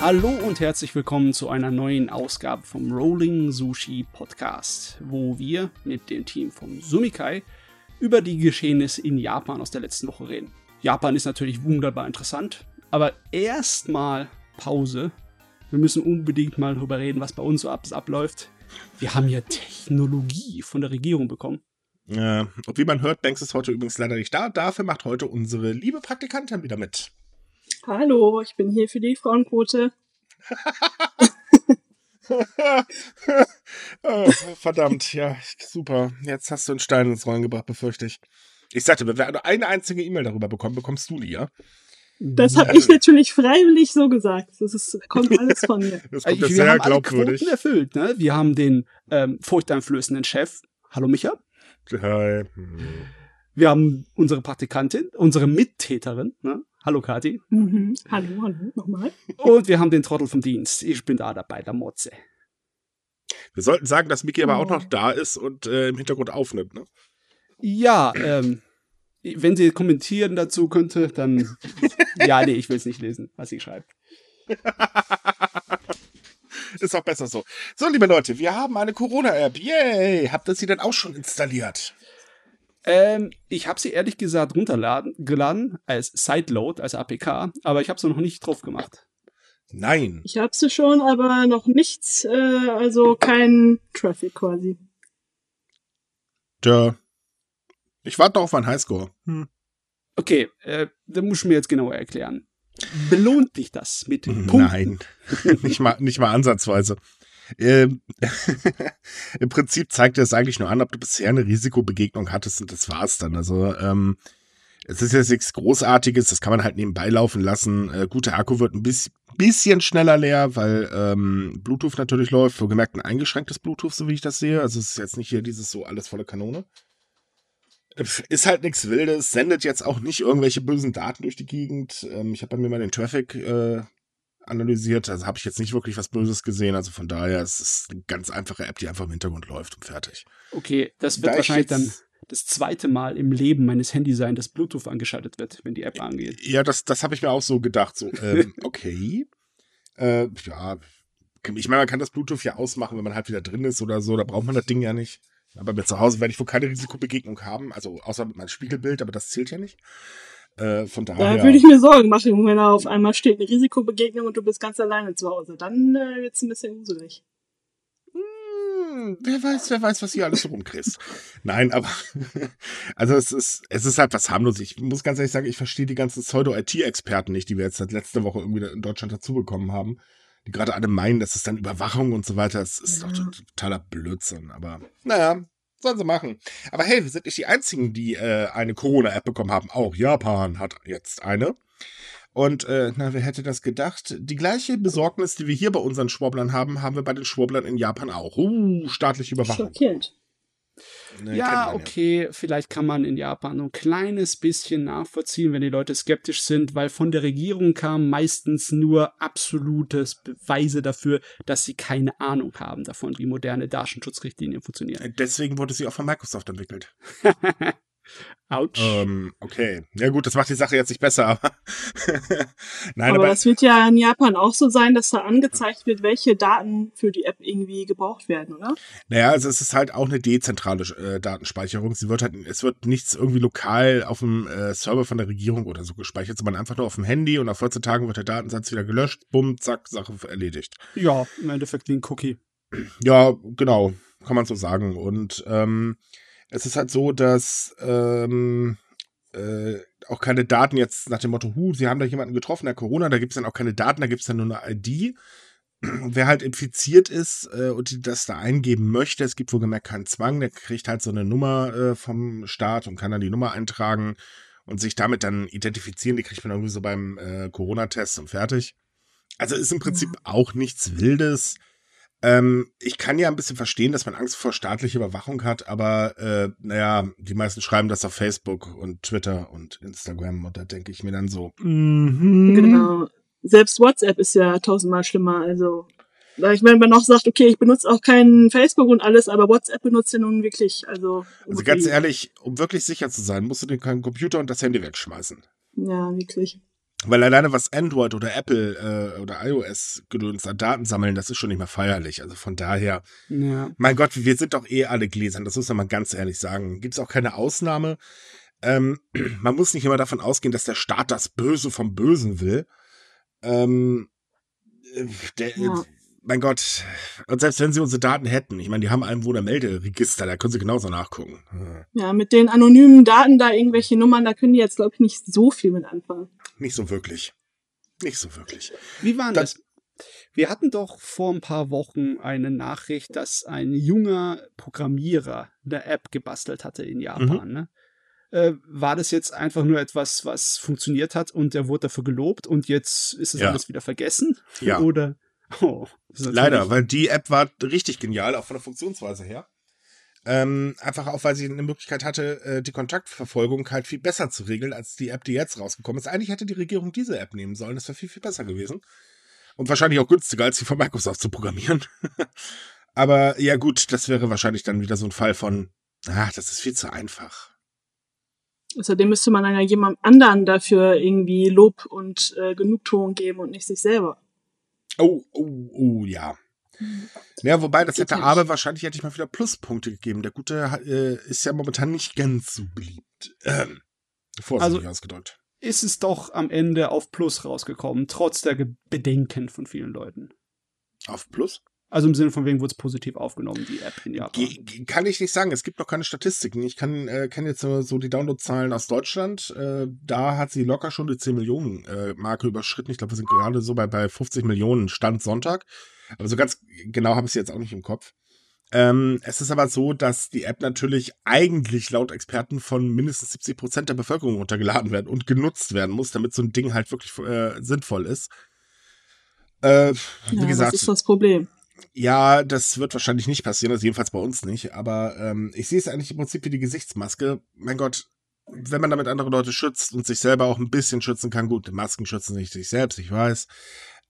Hallo und herzlich willkommen zu einer neuen Ausgabe vom Rolling Sushi Podcast, wo wir mit dem Team vom Sumikai über die Geschehnisse in Japan aus der letzten Woche reden. Japan ist natürlich wunderbar interessant, aber erstmal Pause. Wir müssen unbedingt mal darüber reden, was bei uns so abläuft. Wir haben ja Technologie von der Regierung bekommen. Äh, und wie man hört, Banks ist heute übrigens leider nicht da. Dafür macht heute unsere liebe Praktikantin wieder mit. Hallo, ich bin hier für die Frauenquote. oh, verdammt, ja, super. Jetzt hast du einen Stein ins Rollen gebracht, befürchte ich. Ich sagte, wenn wir nur eine einzige E-Mail darüber bekommen, bekommst du die, ja? Das habe ich natürlich freiwillig so gesagt. Das ist, kommt alles von mir. Das kommt Also, ja wir sehr haben alle glaubwürdig. Quoten erfüllt. Ne? Wir haben den ähm, furchteinflößenden Chef. Hallo Micha. Hi. Wir haben unsere Praktikantin, unsere Mittäterin. Ne? Hallo Kati. Mhm. Hallo, hallo, nochmal. Und wir haben den Trottel vom Dienst. Ich bin da dabei, der Motze. Wir sollten sagen, dass Miki aber auch Oh. noch da ist und äh, im Hintergrund aufnimmt, ne? Ja, ähm, wenn sie kommentieren dazu könnte, dann. ja, nee, ich will es nicht lesen, was sie schreibt. Ist auch besser so. So, liebe Leute, wir haben eine Corona-App. Yay! Habt ihr sie denn auch schon installiert? Ähm, ich habe sie ehrlich gesagt runtergeladen geladen als Sideload, als APK, aber ich habe sie noch nicht drauf gemacht. Nein. Ich habe sie schon, aber noch nichts, äh, also kein Traffic quasi. Tja. Ich warte noch auf einen Highscore. Hm. Okay, äh, da muss ich mir jetzt genauer erklären. Belohnt dich das mit Punkten? Nein. nicht, mal, nicht mal ansatzweise. Ähm, Im Prinzip zeigt er es eigentlich nur an, ob du bisher eine Risikobegegnung hattest und das war's dann. Also, ähm, es ist jetzt nichts Großartiges, das kann man halt nebenbei laufen lassen. Äh, guter Akku wird ein bis, bisschen schneller leer, weil ähm, Bluetooth natürlich läuft. Wohlgemerkt ein eingeschränktes Bluetooth, so wie ich das sehe. Also es ist jetzt nicht hier dieses so alles volle Kanone. Ist halt nichts Wildes, sendet jetzt auch nicht irgendwelche bösen Daten durch die Gegend. Ähm, ich habe bei mir mal den Traffic äh, analysiert, also habe ich jetzt nicht wirklich was Böses gesehen. Also von daher ist es eine ganz einfache App, die einfach im Hintergrund läuft und fertig. Okay, das Da wird ich wahrscheinlich dann das zweite Mal im Leben meines Handys sein, dass Bluetooth angeschaltet wird, wenn die App angeht. Ja, das, das habe ich mir auch so gedacht. So, ähm, okay. Äh, ja, ich meine, man kann das Bluetooth ja ausmachen, wenn man halt wieder drin ist oder so. Da braucht man das Ding ja nicht. Aber mir zu Hause werde ich wohl keine Risikobegegnung haben. Also außer mit meinem Spiegelbild, aber das zählt ja nicht. Äh, von daher. Da würde ich mir Sorgen machen, wenn da auf einmal steht eine Risikobegegnung und du bist ganz alleine zu Hause. Dann äh, wird's ein bisschen gruselig. Hm, wer weiß, wer weiß, was hier alles so rumkriegst. Nein, aber also es ist, es ist halt was harmlos. Ich muss ganz ehrlich sagen, ich verstehe die ganzen Pseudo-IT-Experten nicht, die wir jetzt seit letzter Woche irgendwie in Deutschland dazu bekommen haben. Die gerade alle meinen, das ist dann Überwachung und so weiter. Das ist Ja. doch totaler Blödsinn. Aber naja, sollen sie machen. Aber hey, wir sind nicht die Einzigen, die äh, eine Corona-App bekommen haben. Auch Japan hat jetzt eine. Und äh, na, wer hätte das gedacht? Die gleiche Besorgnis, die wir hier bei unseren Schwurblern haben, haben wir bei den Schwurblern in Japan auch. Uh, staatliche Überwachung. Schockierend. Ne, kennt ja, okay, vielleicht kann man in Japan ein kleines bisschen nachvollziehen, wenn die Leute skeptisch sind, weil von der Regierung kam meistens nur absolutes Beweise dafür, dass sie keine Ahnung haben davon, wie moderne Datenschutzrichtlinien funktionieren. Deswegen wurde sie auch von Microsoft entwickelt. Autsch. Ähm, okay. Ja gut, das macht die Sache jetzt nicht besser, aber Nein, aber aber, das wird ja in Japan auch so sein, dass da angezeigt wird, welche Daten für die App irgendwie gebraucht werden, oder? naja, also es ist halt auch eine dezentrale äh, Datenspeicherung. Sie wird halt, es wird nichts irgendwie lokal auf dem äh, Server von der Regierung oder so gespeichert, sondern einfach nur auf dem Handy und nach 14 Tagen wird der Datensatz wieder gelöscht, bumm, zack, Sache erledigt. ja, im Endeffekt wie ein Cookie. Ja, genau, kann man so sagen. Und ähm, es ist halt so, dass ähm, äh, auch keine Daten jetzt nach dem Motto, hu, sie haben da jemanden getroffen, der Corona, da gibt es dann auch keine Daten, da gibt es dann nur eine ID. Wer halt infiziert ist äh, und die das da eingeben möchte, es gibt wohlgemerkt keinen Zwang, der kriegt halt so eine Nummer äh, vom Staat und kann dann die Nummer eintragen und sich damit dann identifizieren. Die kriegt man irgendwie so beim äh, Corona-Test und fertig. Also ist im Prinzip auch nichts Wildes. Ähm, ich kann ja ein bisschen verstehen, dass man Angst vor staatlicher Überwachung hat, aber äh, naja, die meisten schreiben das auf Facebook und Twitter und Instagram und da denke ich mir dann so, mhm. Genau. Selbst WhatsApp ist ja tausendmal schlimmer. Also, ich meine, wenn man auch sagt, okay, ich benutze auch kein Facebook und alles, aber WhatsApp benutzt ja nun wirklich. Also, Also ganz ehrlich, um wirklich sicher zu sein, musst du dir keinen Computer und das Handy wegschmeißen. Ja, wirklich. Weil alleine was Android oder Apple äh, oder iOS gedöns an Daten sammeln, das ist schon nicht mehr feierlich. Also von daher, Ja. mein Gott, wir sind doch eh alle gläsern, das muss man mal ganz ehrlich sagen. Gibt es auch keine Ausnahme. Ähm, man muss nicht immer davon ausgehen, dass der Staat das Böse vom Bösen will. Ähm, äh, der, Ja. Mein Gott, und selbst wenn sie unsere Daten hätten, ich meine, die haben einen Wohnermelderegister, da können sie genauso nachgucken. Ja, mit den anonymen Daten da irgendwelche Nummern, da können die jetzt, glaube ich, nicht so viel mit anfangen. Nicht so wirklich. Nicht so wirklich. Wie war Das- das? Wir hatten doch vor ein paar Wochen eine Nachricht, dass ein junger Programmierer eine App gebastelt hatte in Japan. Ne? Äh, war das jetzt einfach nur etwas, was funktioniert hat und der wurde dafür gelobt und jetzt ist es Ja. alles wieder vergessen? Ja. Oder? Oh, Leider, weil die App war richtig genial, auch von der Funktionsweise her. Ähm, einfach auch, weil sie eine Möglichkeit hatte, äh, die Kontaktverfolgung halt viel besser zu regeln, als die App, die jetzt rausgekommen ist. Eigentlich hätte die Regierung diese App nehmen sollen, das wäre viel, viel besser gewesen. Und wahrscheinlich auch günstiger, als die von Microsoft zu programmieren. Aber ja gut, das wäre wahrscheinlich dann wieder so ein Fall von, ach, das ist viel zu einfach. Außerdem müsste man dann ja jemandem anderen dafür irgendwie Lob und äh, Genugtuung geben und nicht sich selber. Oh, oh, oh, ja. Ja, wobei, das hätte aber wahrscheinlich hätte ich mal wieder Pluspunkte gegeben. Der Gute äh, ist ja momentan nicht ganz so beliebt. Ähm, vorsichtig Also- ausgedrückt. ist es doch am Ende auf Plus rausgekommen, trotz der Bedenken von vielen Leuten. Auf Plus? Also im Sinne von wegen wurde es positiv aufgenommen, die App in Japan. Ge kann ich nicht sagen. Es gibt noch keine Statistiken. Ich kann äh, kenne jetzt nur so die Downloadzahlen aus Deutschland. Äh, da hat sie locker schon die 10 Millionen äh, Marke überschritten. Ich glaube, wir sind gerade so bei, bei 50 Millionen Stand Sonntag. Aber so ganz genau habe ich sie jetzt auch nicht im Kopf. Ähm, es ist aber so, dass die App natürlich eigentlich laut Experten von mindestens 70 Prozent der Bevölkerung runtergeladen werden und genutzt werden muss, damit so ein Ding halt wirklich äh, sinnvoll ist. Äh, wie Ja, gesagt, das ist das Problem. Ja, das wird wahrscheinlich nicht passieren, also jedenfalls bei uns nicht. Aber ähm, ich sehe es eigentlich im Prinzip wie die Gesichtsmaske. Mein Gott, wenn man damit andere Leute schützt und sich selber auch ein bisschen schützen kann, gut, Masken schützen nicht sich selbst, ich weiß.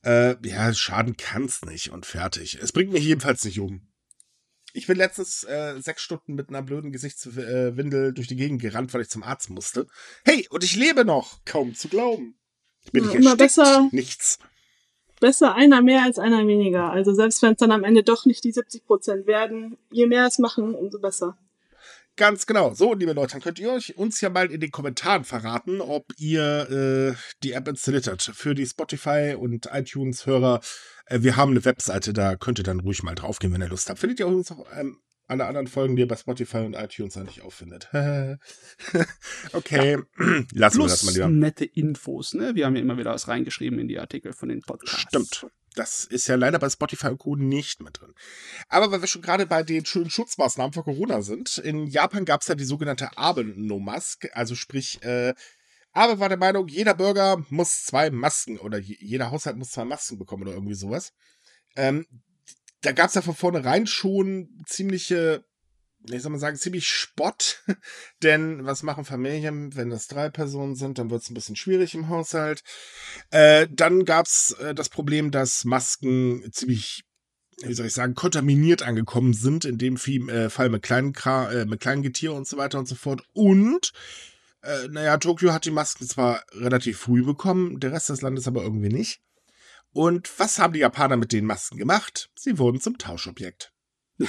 Äh, ja, schaden kann's nicht und fertig. Es bringt mich jedenfalls nicht um. Ich bin letztens äh, sechs Stunden mit einer blöden Gesichtswindel durch die Gegend gerannt, weil ich zum Arzt musste. Hey, und ich lebe noch! Kaum zu glauben. Bin Ja, ich immer besser. Nichts. Besser einer mehr als einer weniger. Also selbst wenn es dann am Ende doch nicht die 70 Prozent werden, je mehr es machen, umso besser. Ganz genau. So, liebe Leute, dann könnt ihr euch uns ja mal in den Kommentaren verraten, ob ihr äh, die App installiert habt. Für die Spotify und iTunes-Hörer. Äh, wir haben eine Webseite, da könnt ihr dann ruhig mal draufgehen, wenn ihr Lust habt. Findet ihr uns auch ähm, alle anderen Folgen, die ihr bei Spotify und iTunes eigentlich auffindet. okay, lassen wir das mal Plus lieber. nette Infos, ne? Wir haben ja immer wieder was reingeschrieben in die Artikel von den Podcasts. Stimmt. Das ist ja leider bei Spotify und Co. nicht mit drin. Aber weil wir schon gerade bei den schönen Schutzmaßnahmen für Corona sind, in Japan gab es ja die sogenannte Abe-No-Mask, also sprich, äh, Abe war der Meinung, jeder Bürger muss zwei Masken oder je- jeder Haushalt muss zwei Masken bekommen oder irgendwie sowas. Ähm, da gab es ja von vornherein schon ziemliche, ich soll mal sagen, ziemlich Spott. Denn was machen Familien, wenn das drei Personen sind, dann wird es ein bisschen schwierig im Haushalt. Äh, dann gab's äh, das Problem, dass Masken ziemlich, wie soll ich sagen, kontaminiert angekommen sind, in dem Fall, äh, Fall mit kleinen, Kra äh, mit kleinen Getier und so weiter und so fort. Und, äh, naja, Tokio hat die Masken zwar relativ früh bekommen, der Rest des Landes aber irgendwie nicht. Und was haben die Japaner mit den Masken gemacht? Sie wurden zum Tauschobjekt.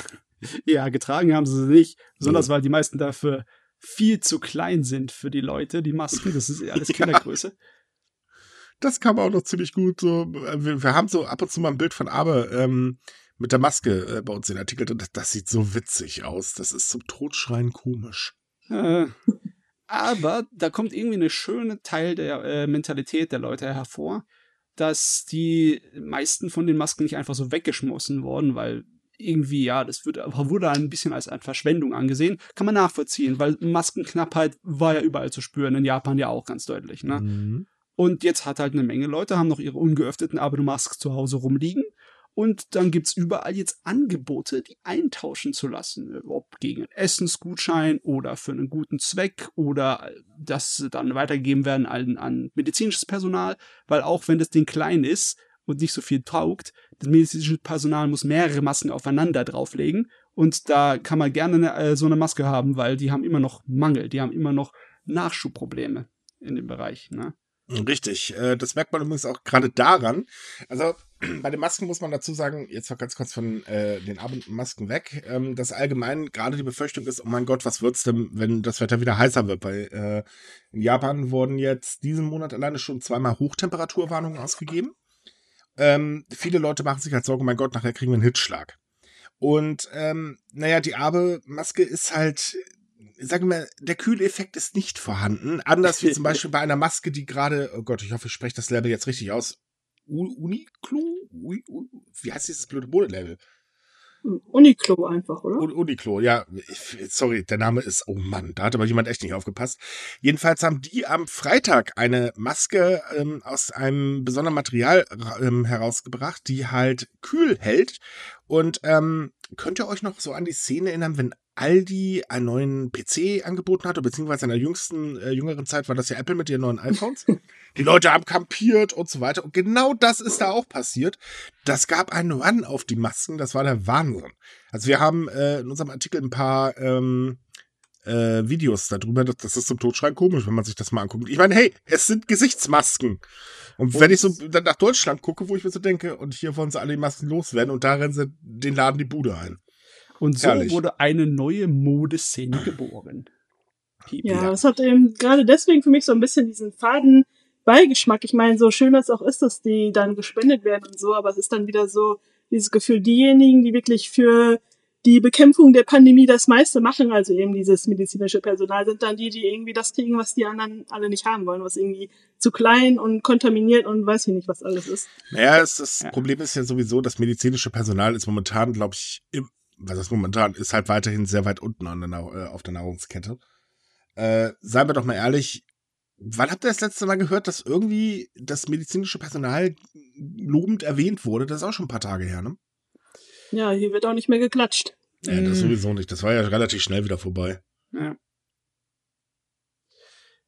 Ja, getragen haben sie sie nicht, besonders weil die meisten dafür viel zu klein sind für die Leute, die Masken. Das ist alles Kindergröße. Das kam auch noch ziemlich gut. So, äh, wir, wir haben so ab und zu mal ein Bild von Abe ähm, mit der Maske äh, bei uns in den Artikel. Und das, das sieht so witzig aus. Das ist zum Totschreien komisch. Äh, aber da kommt irgendwie eine schöne Teil der äh, Mentalität der Leute hervor, dass die meisten von den Masken nicht einfach so weggeschmissen wurden, weil irgendwie, ja, das wird, wurde ein bisschen als eine Verschwendung angesehen. Kann man nachvollziehen, weil Maskenknappheit war ja überall zu spüren, in Japan ja auch ganz deutlich. Ne? Mhm. Und jetzt hat halt eine Menge Leute, haben noch ihre ungeöffneten Abemasks zu Hause rumliegen. Und dann gibt's überall jetzt Angebote, die eintauschen zu lassen. Ob gegen einen Essensgutschein oder für einen guten Zweck oder dass sie dann weitergegeben werden an, an medizinisches Personal. Weil auch wenn das Ding klein ist und nicht so viel taugt, das medizinische Personal muss mehrere Masken aufeinander drauflegen. Und da kann man gerne eine, äh, so eine Maske haben, weil die haben immer noch Mangel, die haben immer noch Nachschubprobleme in dem Bereich. Ne? Richtig. Äh, das merkt man übrigens auch gerade daran. Also bei den Masken muss man dazu sagen, jetzt noch ganz kurz von äh, den Abendmasken weg, ähm, dass allgemein gerade die Befürchtung ist, oh mein Gott, was wird's denn, wenn das Wetter wieder heißer wird? Weil äh, in Japan wurden jetzt diesen Monat alleine schon zweimal Hochtemperaturwarnungen ausgegeben. Ähm, viele Leute machen sich halt Sorgen, oh mein Gott, nachher kriegen wir einen Hitzschlag. Und ähm, naja, die Abe-Maske ist halt sagen wir, der Kühleffekt ist nicht vorhanden. Anders wie zum Beispiel bei einer Maske, die gerade, oh Gott, ich hoffe, ich spreche das Level jetzt richtig aus. Uniclo? Wie heißt dieses blöde Modelabel? Uniklo einfach, oder? Uniklo, ja. Sorry, der Name ist, oh Mann, da hat aber jemand echt nicht aufgepasst. Jedenfalls haben die am Freitag eine Maske ähm, aus einem besonderen Material ähm, herausgebracht, die halt kühl hält. Und ähm, könnt ihr euch noch so an die Szene erinnern, wenn Aldi einen neuen PC angeboten hatte, beziehungsweise in der jüngsten, äh, jüngeren Zeit war das ja Apple mit ihren neuen iPhones. Die Leute haben kampiert und so weiter. Und genau das ist da auch passiert. Das gab einen Run auf die Masken. Das war der Wahnsinn. Also wir haben äh, in unserem Artikel ein paar ähm, äh, Videos darüber. Das, das ist zum Totschreien komisch, wenn man sich das mal anguckt. Ich meine, hey, es sind Gesichtsmasken. Und, und wenn ich so dann nach Deutschland gucke, wo ich mir so denke, und hier wollen sie alle die Masken loswerden und da rennen sie den Laden die Bude ein. Und so Herrlich. wurde eine neue Modeszene geboren. Ja, das hat eben gerade deswegen für mich so ein bisschen diesen faden Beigeschmack. Ich meine, so schön das auch ist, dass die dann gespendet werden und so, aber es ist dann wieder so dieses Gefühl, diejenigen, die wirklich für die Bekämpfung der Pandemie das meiste machen, also eben dieses medizinische Personal, sind dann die, die irgendwie das kriegen, was die anderen alle nicht haben wollen, was irgendwie zu klein und kontaminiert und weiß ich nicht, was alles ist. Naja, es, das ja. Problem ist ja sowieso, das medizinische Personal ist momentan, glaube ich, im, was das momentan ist, halt weiterhin sehr weit unten an der, äh, auf der Nahrungskette. Äh, seien wir doch mal ehrlich, wann habt ihr das letzte Mal gehört, dass irgendwie das medizinische Personal lobend erwähnt wurde? Das ist auch schon ein paar Tage her, ne? Ja, hier wird auch nicht mehr geklatscht. Ja, das mhm. sowieso nicht. Das war ja relativ schnell wieder vorbei. Ja.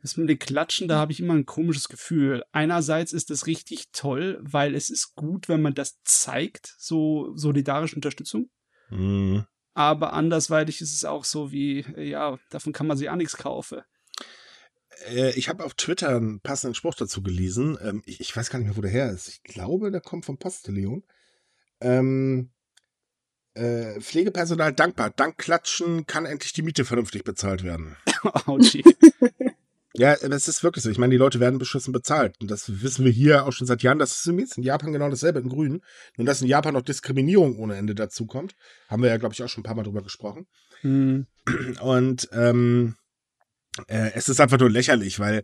Das mit den Klatschen, da habe ich immer ein komisches Gefühl. Einerseits ist es richtig toll, weil es ist gut, wenn man das zeigt, so solidarische Unterstützung. Mhm. Aber andersweitig ist es auch so wie, ja, davon kann man sich auch nichts kaufen. Äh, ich habe auf Twitter einen passenden Spruch dazu gelesen. Ähm, ich, weiß gar nicht mehr, wo der her ist. Ich glaube, der kommt vom Posteleon. Ähm, äh, Pflegepersonal dankbar. Dank Klatschen kann endlich die Miete vernünftig bezahlt werden. Ouchie. Ja, das ist wirklich so. Ich meine, die Leute werden beschissen bezahlt. Und das wissen wir hier auch schon seit Jahren. Das ist in Japan genau dasselbe, in Grün. Nur dass in Japan noch Diskriminierung ohne Ende dazu kommt. Haben wir ja, glaube ich, auch schon ein paar Mal drüber gesprochen. Hm. Und ähm, äh, es ist einfach nur lächerlich, weil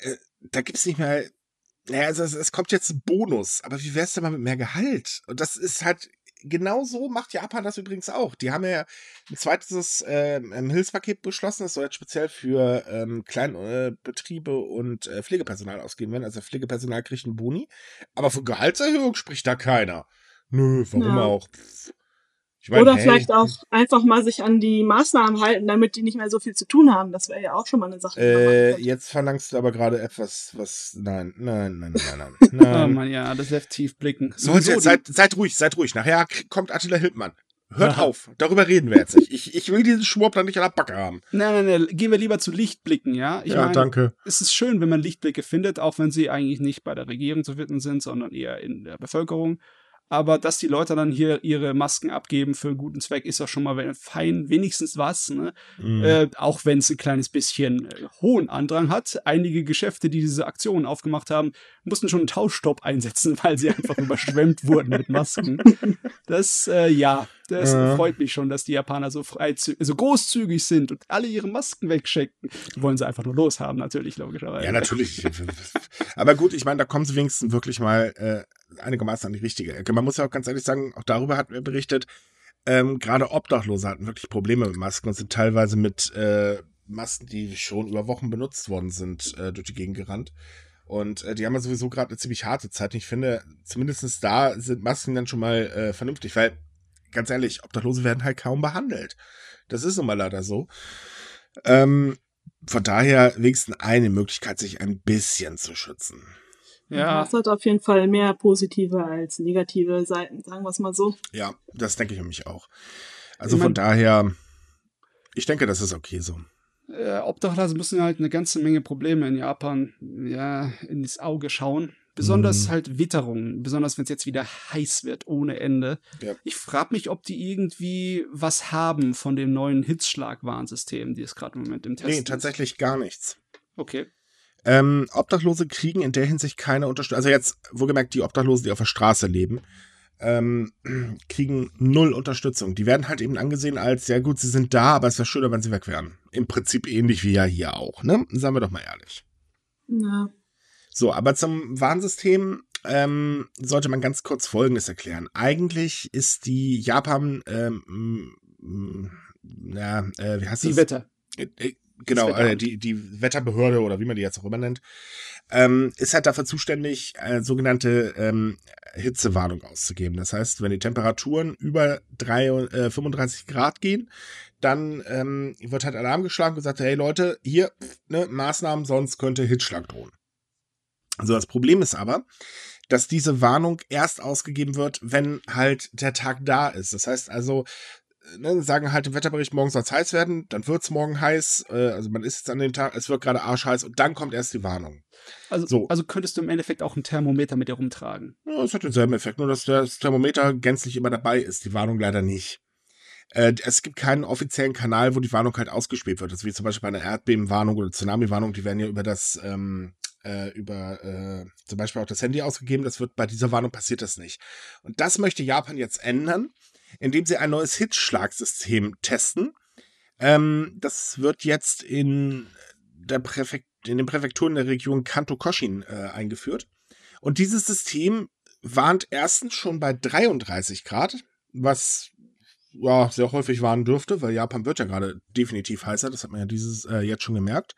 äh, da gibt es nicht mehr. Naja, also es, es kommt jetzt ein Bonus, aber wie wär's denn mal mit mehr Gehalt? Und das ist halt genau so macht Japan das übrigens auch. Die haben ja ein zweites äh, Hilfspaket beschlossen, das soll jetzt speziell für ähm, Kleinbetriebe äh, und äh, Pflegepersonal ausgeben werden. Also Pflegepersonal kriegt einen Boni. Aber von Gehaltserhöhung spricht da keiner. Nö, warum ja. auch? Pff. Ich mein, Oder hey. vielleicht auch einfach mal sich an die Maßnahmen halten, damit die nicht mehr so viel zu tun haben. Das wäre ja auch schon mal eine Sache. Äh, jetzt verlangst du aber gerade etwas, was. Nein, nein, nein, nein, nein. nein. oh Mann, ja, das lässt tief blicken. So, so jetzt, seid, seid ruhig, seid ruhig. Nachher kommt Attila Hildmann. Hört Aha. auf, darüber reden wir jetzt nicht. Ich, ich will diesen Schwurbler nicht an der Backe haben. Nein, nein, nein, gehen wir lieber zu Lichtblicken, ja? Ich ja, mein, danke. Es ist schön, wenn man Lichtblicke findet, auch wenn sie eigentlich nicht bei der Regierung zu finden sind, sondern eher in der Bevölkerung. Aber dass die Leute dann hier ihre Masken abgeben für einen guten Zweck, ist doch schon mal fein, wenigstens was. Ne? Mhm. Äh, auch wenn es ein kleines bisschen äh, hohen Andrang hat. Einige Geschäfte, die diese Aktionen aufgemacht haben, mussten schon einen Tauschstopp einsetzen, weil sie einfach überschwemmt wurden mit Masken. Das, äh, ja, das ja. freut mich schon, dass die Japaner so so großzügig sind und alle ihre Masken wegchecken. Die wollen sie einfach nur loshaben, natürlich, logischerweise. Ja, natürlich. Aber gut, ich meine, da kommen sie wenigstens wirklich mal äh, einigermaßen an die richtige Ecke. Man muss ja auch ganz ehrlich sagen, auch darüber hatten wir berichtet, ähm, gerade Obdachlose hatten wirklich Probleme mit Masken und sind teilweise mit äh, Masken, die schon über Wochen benutzt worden sind, äh, durch die Gegend gerannt. Und äh, die haben ja sowieso gerade eine ziemlich harte Zeit. Ich finde, zumindest da sind Masken dann schon mal äh, vernünftig, weil, ganz ehrlich, Obdachlose werden halt kaum behandelt. Das ist nun mal leider so. Ähm, von daher wenigstens eine Möglichkeit, sich ein bisschen zu schützen. Ja. Das hat auf jeden Fall mehr positive als negative Seiten, sagen wir es mal so. Ja, das denke ich nämlich auch. Also ich mein, von daher, ich denke, das ist okay so. Äh, Obdachlose müssen halt eine ganze Menge Probleme in Japan ja, ins Auge schauen. Besonders mhm. halt Witterung, besonders wenn es jetzt wieder heiß wird ohne Ende. Ja. Ich frage mich, ob die irgendwie was haben von dem neuen Hitzschlag-Warnsystem, die es gerade im Moment im Test Nee, tatsächlich gar nichts. Okay. Ähm, Obdachlose kriegen in der Hinsicht keine Unterstützung. Also jetzt, wohlgemerkt, die Obdachlosen, die auf der Straße leben, ähm, kriegen null Unterstützung. Die werden halt eben angesehen als, ja gut, sie sind da, aber es wäre schöner, wenn sie weg wären. Im Prinzip ähnlich wie ja hier auch, ne? Sagen wir doch mal ehrlich. Ja. So, aber zum Warnsystem ähm, sollte man ganz kurz Folgendes erklären. Eigentlich ist die Japan, ähm, ja, äh, wie heißt die das? Wetter. Genau, äh, die, die Wetterbehörde oder wie man die jetzt auch immer nennt, ähm, ist halt dafür zuständig, äh, sogenannte ähm, Hitzewarnung auszugeben. Das heißt, wenn die Temperaturen über drei, äh, 35 Grad gehen, dann ähm, wird halt Alarm geschlagen und gesagt, hey Leute, hier, ne, Maßnahmen, sonst könnte Hitzschlag drohen. So, das Problem ist aber, dass diese Warnung erst ausgegeben wird, wenn halt der Tag da ist. Das heißt also, ne, sagen halt im Wetterbericht, morgen soll es heiß werden, dann wird es morgen heiß, äh, also man ist jetzt an dem Tag, es wird gerade arschheiß und dann kommt erst die Warnung. Also, so. also könntest du im Endeffekt auch ein Thermometer mit dir rumtragen. Ja, es hat denselben Effekt, nur dass das Thermometer gänzlich immer dabei ist, die Warnung leider nicht. Äh, es gibt keinen offiziellen Kanal, wo die Warnung halt ausgespielt wird. Das ist wie zum Beispiel bei einer Erdbebenwarnung oder Tsunami-Warnung, die werden ja über das ähm, äh, über äh, zum Beispiel auch das Handy ausgegeben. Das wird bei dieser Warnung passiert das nicht. Und das möchte Japan jetzt ändern, indem sie ein neues Hitzschlagsystem testen. Ähm, das wird jetzt in der Präfekt in den Präfekturen der Region Kanto Koshin äh, eingeführt. Und dieses System warnt erstens schon bei 33 Grad, was ja sehr häufig warnen dürfte, weil Japan wird ja gerade definitiv heißer. Das hat man ja dieses äh, jetzt schon gemerkt.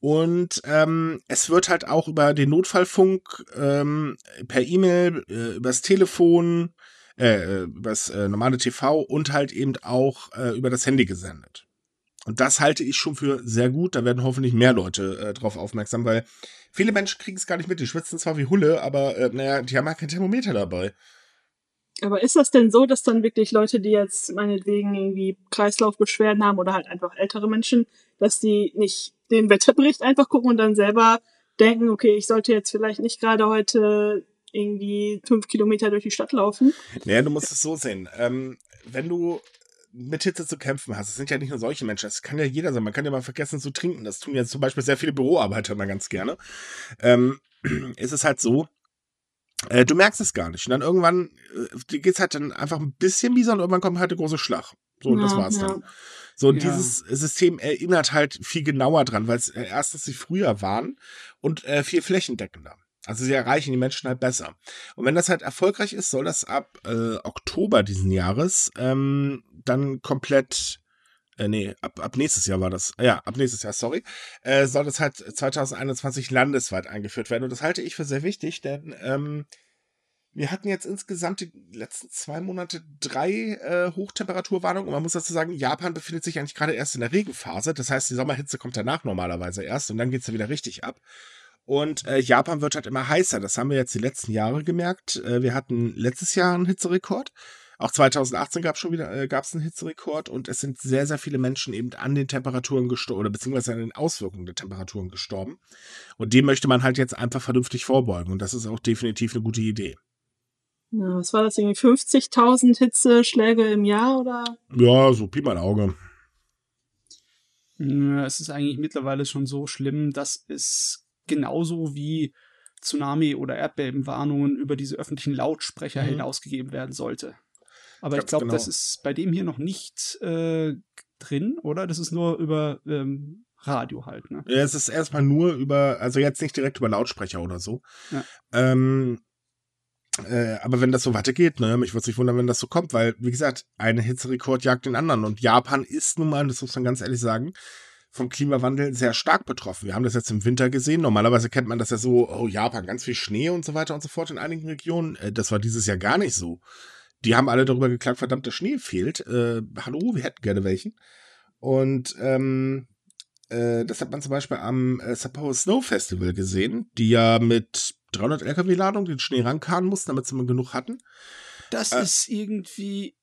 Und ähm, es wird halt auch über den Notfallfunk, ähm, per E-Mail, äh, übers Telefon, äh, äh, übers äh, normale TV und halt eben auch äh, über das Handy gesendet. Und das halte ich schon für sehr gut. Da werden hoffentlich mehr Leute äh, drauf aufmerksam, weil viele Menschen kriegen es gar nicht mit. Die schwitzen zwar wie Hulle, aber äh, naja, die haben ja kein Thermometer dabei. Aber ist das denn so, dass dann wirklich Leute, die jetzt meinetwegen irgendwie Kreislaufbeschwerden haben oder halt einfach ältere Menschen, dass die nicht den Wetterbericht einfach gucken und dann selber denken, okay, ich sollte jetzt vielleicht nicht gerade heute irgendwie fünf Kilometer durch die Stadt laufen. Naja, du musst es so sehen. Ähm, wenn du mit Hitze zu kämpfen hast, es sind ja nicht nur solche Menschen, es kann ja jeder sein. Man kann ja mal vergessen zu trinken. Das tun ja zum Beispiel sehr viele Büroarbeiter mal ganz gerne. Ähm, ist es halt so, äh, du merkst es gar nicht. Und dann irgendwann äh, geht es halt dann einfach ein bisschen bieser und irgendwann kommt halt der große Schlag. So, und ja, das war's ja. dann. So, und ja. dieses System erinnert halt viel genauer dran, weil es äh, erstens sie früher waren und äh, viel flächendeckender. Also sie erreichen die Menschen halt besser. Und wenn das halt erfolgreich ist, soll das ab äh, Oktober diesen Jahres ähm, dann komplett äh, nee, ab, ab nächstes Jahr war das, ja, ab nächstes Jahr, sorry, äh, soll das halt 2021 landesweit eingeführt werden. Und das halte ich für sehr wichtig, denn ähm, wir hatten jetzt insgesamt die letzten zwei Monate drei äh, Hochtemperaturwarnungen und man muss dazu sagen, Japan befindet sich eigentlich gerade erst in der Regenphase. Das heißt, die Sommerhitze kommt danach normalerweise erst und dann geht's dann wieder richtig ab. Und äh, Japan wird halt immer heißer. Das haben wir jetzt die letzten Jahre gemerkt. Äh, wir hatten letztes Jahr einen Hitzerekord. Auch 2018 gab es schon wieder äh, gab's einen Hitzerekord und es sind sehr, sehr viele Menschen eben an den Temperaturen gestorben oder beziehungsweise an den Auswirkungen der Temperaturen gestorben. Und dem möchte man halt jetzt einfach vernünftig vorbeugen. Und das ist auch definitiv eine gute Idee. Ja, was war das irgendwie? 50.000 Hitzeschläge im Jahr oder? Ja, so Pi mal Auge. Es ist eigentlich mittlerweile schon so schlimm, dass es genauso wie Tsunami- oder Erdbebenwarnungen über diese öffentlichen Lautsprecher mhm. hinausgegeben werden sollte. Aber Ganz ich glaube, genau. das ist bei dem hier noch nicht äh, drin, oder? Das ist nur über ähm, Radio halt, ne? Ja, es ist erstmal nur über, also jetzt nicht direkt über Lautsprecher oder so. Ja. Ähm, äh, aber wenn das so weitergeht, ne, mich würde es nicht wundern, wenn das so kommt, weil, wie gesagt, ein Hitzerekord jagt den anderen. Und Japan ist nun mal, das muss man ganz ehrlich sagen, vom Klimawandel sehr stark betroffen. Wir haben das jetzt im Winter gesehen. Normalerweise kennt man das ja so, oh, Japan, ganz viel Schnee und so weiter und so fort in einigen Regionen. Äh, das war dieses Jahr gar nicht so. Die haben alle darüber geklagt, verdammt, der Schnee fehlt. Äh, hallo, wir hätten gerne welchen. Und ähm, äh, das hat man zum Beispiel am äh, Sapporo Snow Festival gesehen, die ja mit 300 LKW-Ladungen den Schnee rankarren mussten, damit sie mal genug hatten. Das äh, ist irgendwie.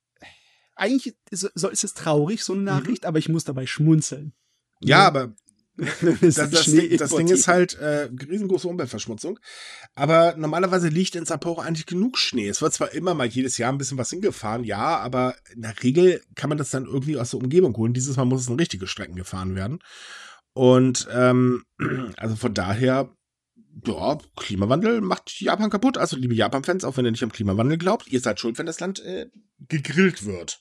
Eigentlich ist, ist es traurig, so eine mhm. Nachricht, mhm. aber ich muss dabei schmunzeln. Ja, aber das, das, das, Ding, das, Ding ist halt äh, riesengroße Umweltverschmutzung. Aber normalerweise liegt in Sapporo eigentlich genug Schnee. Es wird zwar immer mal jedes Jahr ein bisschen was hingefahren, ja, aber in der Regel kann man das dann irgendwie aus der Umgebung holen. Dieses Mal muss es in richtige Strecken gefahren werden. Und ähm, also von daher, ja, Klimawandel macht Japan kaputt. Also liebe Japan-Fans, auch wenn ihr nicht am Klimawandel glaubt, ihr seid schuld, wenn das Land äh, gegrillt wird.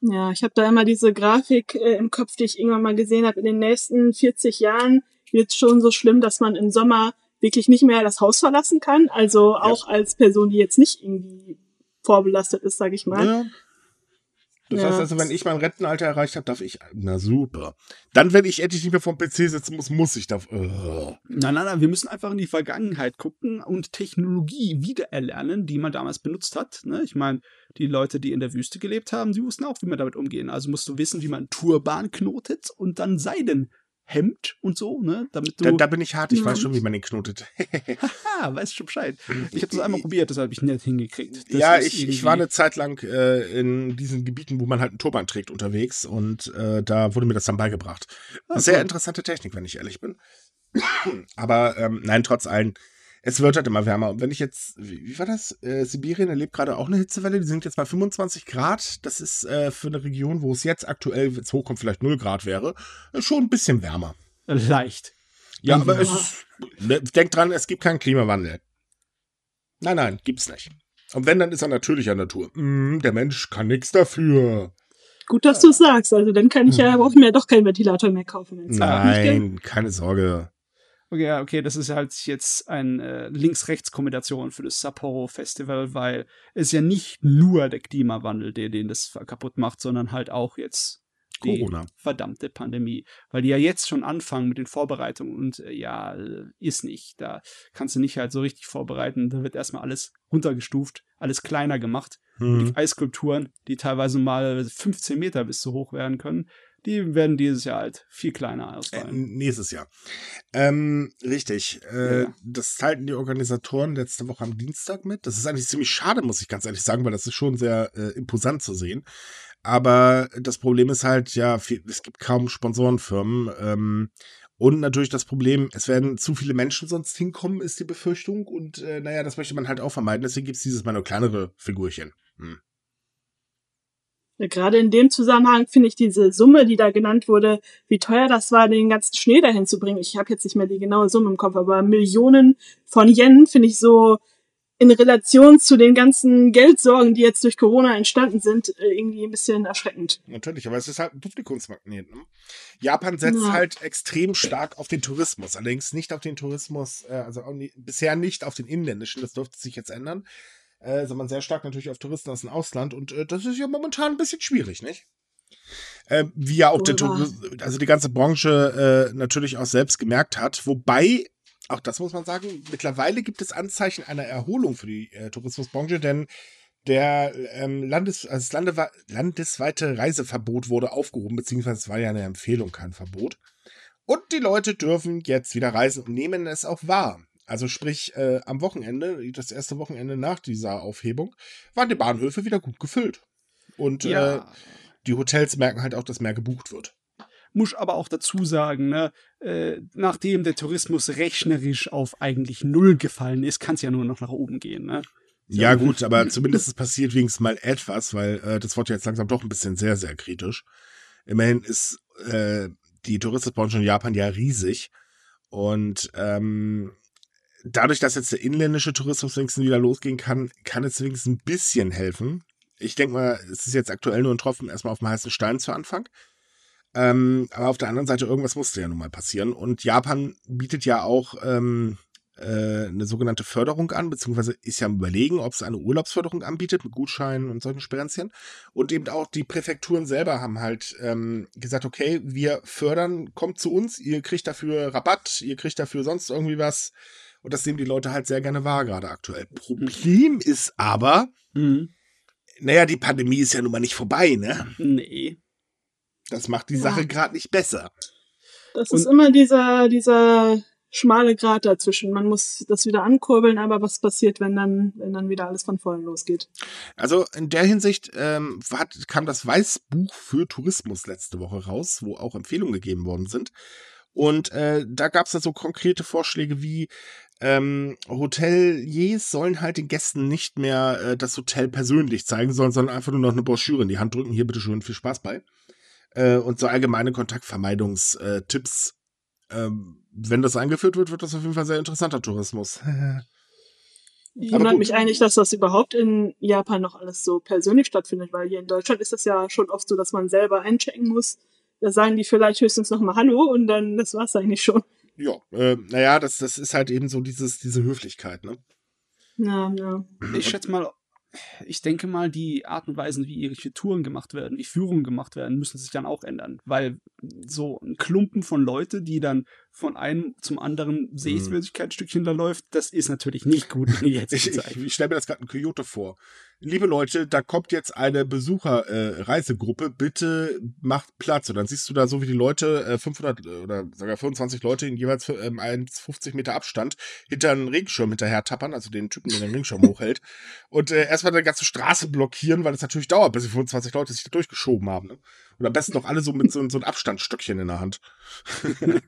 Ja, ich habe da immer diese Grafik äh, im Kopf, die ich irgendwann mal gesehen habe. In den nächsten 40 Jahren wird es schon so schlimm, dass man im Sommer wirklich nicht mehr das Haus verlassen kann. Also auch ja. als Person, die jetzt nicht irgendwie vorbelastet ist, sage ich mal. Ja. Das ja. heißt also, wenn ich mein Rentenalter erreicht habe, darf ich. Na super. Dann, wenn ich endlich nicht mehr vom PC sitzen muss, muss ich da. Uh. Nein, nein, nein, wir müssen einfach in die Vergangenheit gucken und Technologie wiedererlernen, die man damals benutzt hat. Ne? Ich meine, die Leute, die in der Wüste gelebt haben, die wussten auch, wie man damit umgehen. Also musst du wissen, wie man Turban knotet und dann Seiden Hemd und so, ne? Damit du da, da bin ich hart, ich weiß schon, wie man den knotet. Haha, weißt schon Bescheid. Ich habe das einmal probiert, das habe ich nicht hingekriegt. Das ja, ich, ich war eine Zeit lang äh, in diesen Gebieten, wo man halt einen Turban trägt unterwegs und äh, da wurde mir das dann beigebracht. Ah, Sehr cool. interessante Technik, wenn ich ehrlich bin. Aber ähm, nein, trotz allem, es wird halt immer wärmer. Und wenn ich jetzt, wie, wie war das? Äh, Sibirien erlebt gerade auch eine Hitzewelle. Die sind jetzt bei 25 Grad. Das ist äh, für eine Region, wo es jetzt aktuell, wenn es hochkommt, vielleicht 0 Grad wäre, äh, schon ein bisschen wärmer. Leicht. Ja, aber ja. es ne, denkt dran, es gibt keinen Klimawandel. Nein, nein, gibt's nicht. Und wenn, dann ist er natürlicher Natur. Mm, der Mensch kann nichts dafür. Gut, dass du es sagst. Also dann kann ich ja, hm. brauche ich mir doch keinen Ventilator mehr kaufen. Nein, keine Sorge. Okay, okay, das ist halt jetzt eine äh, Links-Rechts-Kombination für das Sapporo Festival, weil es ja nicht nur der Klimawandel, der den das kaputt macht, sondern halt auch jetzt die Corona. verdammte Pandemie. Weil die ja jetzt schon anfangen mit den Vorbereitungen und äh, ja, ist nicht. Da kannst du nicht halt so richtig vorbereiten. Da wird erstmal alles runtergestuft, alles kleiner gemacht. Mhm. Die Eiskulpturen, die teilweise mal 15 Meter bis zu hoch werden können, die werden dieses Jahr halt viel kleiner ausfallen. Äh, nächstes Jahr. Ähm, richtig. Äh, ja. Das teilten die Organisatoren letzte Woche am Dienstag mit. Das ist eigentlich ziemlich schade, muss ich ganz ehrlich sagen, weil das ist schon sehr äh, imposant zu sehen. Aber das Problem ist halt, ja, viel, es gibt kaum Sponsorenfirmen. Ähm, und natürlich das Problem, es werden zu viele Menschen sonst hinkommen, ist die Befürchtung. Und äh, naja, das möchte man halt auch vermeiden. Deswegen gibt es dieses Mal nur kleinere Figurchen. Hm. Gerade in dem Zusammenhang finde ich diese Summe, die da genannt wurde, wie teuer das war, den ganzen Schnee dahin zu bringen. Ich habe jetzt nicht mehr die genaue Summe im Kopf, aber Millionen von Yen finde ich so in Relation zu den ganzen Geldsorgen, die jetzt durch Corona entstanden sind, äh, irgendwie ein bisschen erschreckend. Natürlich, aber es ist halt ein Publikumsmagnet. Ne? Japan setzt ja. halt extrem stark auf den Tourismus, allerdings nicht auf den Tourismus, äh, also nie, bisher nicht auf den inländischen, das dürfte sich jetzt ändern, äh, sondern sehr stark natürlich auf Touristen aus dem Ausland. Und äh, das ist ja momentan ein bisschen schwierig, nicht? Äh, wie ja auch der also die ganze Branche äh, natürlich auch selbst gemerkt hat. Wobei, auch das muss man sagen, mittlerweile gibt es Anzeichen einer Erholung für die äh, Tourismusbranche, denn der ähm, Landes, also das Lande, landesweite Reiseverbot wurde aufgehoben, beziehungsweise es war ja eine Empfehlung, kein Verbot. Und die Leute dürfen jetzt wieder reisen und nehmen es auch wahr. Also sprich, äh, am Wochenende, das erste Wochenende nach dieser Aufhebung, waren die Bahnhöfe wieder gut gefüllt. Und ja. äh, die Hotels merken halt auch, dass mehr gebucht wird. Muss aber auch dazu sagen, ne, äh, nachdem der Tourismus rechnerisch auf eigentlich null gefallen ist, kann es ja nur noch nach oben gehen. Ne? Ja, gut, aber zumindest passiert wenigstens mal etwas, weil äh, das wird jetzt langsam doch ein bisschen sehr, sehr kritisch. Immerhin ist äh, die Tourismusbranche in Japan ja riesig. Und ähm, dadurch, dass jetzt der inländische Tourismus wenigstens wieder losgehen kann, kann es wenigstens ein bisschen helfen. Ich denke mal, es ist jetzt aktuell nur ein Tropfen erstmal auf dem heißen Stein zu Anfang. Ähm, aber auf der anderen Seite, irgendwas musste ja nun mal passieren. Und Japan bietet ja auch ähm, äh, eine sogenannte Förderung an, beziehungsweise ist ja am Überlegen, ob es eine Urlaubsförderung anbietet mit Gutscheinen und solchen Sperenzchen. Und eben auch die Präfekturen selber haben halt ähm, gesagt, okay, wir fördern, kommt zu uns, ihr kriegt dafür Rabatt, ihr kriegt dafür sonst irgendwie was. Und das nehmen die Leute halt sehr gerne wahr, gerade aktuell. Problem ist aber, mhm. naja, die Pandemie ist ja nun mal nicht vorbei, ne? Nee. Das macht die ja. Sache gerade nicht besser. Das Und ist immer dieser, dieser schmale Grat dazwischen. Man muss das wieder ankurbeln, aber was passiert, wenn dann, wenn dann wieder alles von vorn losgeht? Also in der Hinsicht ähm, hat, kam das Weißbuch für Tourismus letzte Woche raus, wo auch Empfehlungen gegeben worden sind. Und äh, da gab es da so konkrete Vorschläge wie ähm, Hoteliers sollen halt den Gästen nicht mehr äh, das Hotel persönlich zeigen sollen, sondern einfach nur noch eine Broschüre in die Hand drücken. Hier bitte schön viel Spaß bei. Äh, und so allgemeine Kontaktvermeidungstipps. Ähm, wenn das eingeführt wird, wird das auf jeden Fall sehr interessanter Tourismus. Ich wundert mich eigentlich, dass das überhaupt in Japan noch alles so persönlich stattfindet, weil hier in Deutschland ist das ja schon oft so, dass man selber einchecken muss. Da sagen die vielleicht höchstens nochmal Hallo und dann, das war's eigentlich schon. Ja, äh, naja, das, das ist halt eben so dieses, diese Höflichkeit, ne? Ja, ja. Ich schätze mal, ich denke mal, die Art und Weisen, wie ihre Touren gemacht werden, wie Führungen gemacht werden, müssen sich dann auch ändern. Weil so ein Klumpen von Leute, die dann von einem zum anderen Sehenswürdigkeitsstückchen da läuft, das ist natürlich nicht gut in der jetzigen Zeit. Ich, ich, ich stelle mir das gerade in Kyoto vor liebe Leute, da kommt jetzt eine Besucherreisegruppe, äh, bitte macht Platz. Und dann siehst du da so, wie die Leute, äh, 500 äh, oder sogar 25 Leute in jeweils ähm, 1,50 Meter Abstand hinter einen Regenschirm hinterher tappern, also den Typen, der den Regenschirm hochhält. Und äh, erstmal eine ganze Straße blockieren, weil es natürlich dauert, bis die 25 Leute sich da durchgeschoben haben. Ne? Und am besten noch alle so mit so, so einem Abstandsstöckchen in der Hand.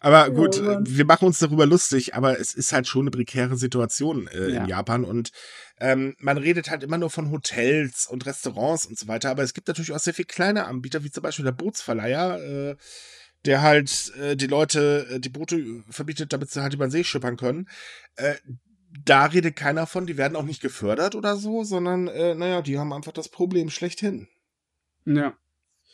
aber gut, oh wir machen uns darüber lustig, aber es ist halt schon eine prekäre Situation äh, ja. in Japan und ähm, man redet halt immer nur von Hotels und Restaurants und so weiter, aber es gibt natürlich auch sehr viele kleine Anbieter, wie zum Beispiel der Bootsverleiher, äh, der halt äh, die Leute äh, die Boote verbietet, damit sie halt über den See schippern können. Äh, da redet keiner von, die werden auch nicht gefördert oder so, sondern, äh, naja, die haben einfach das Problem schlechthin. Ja.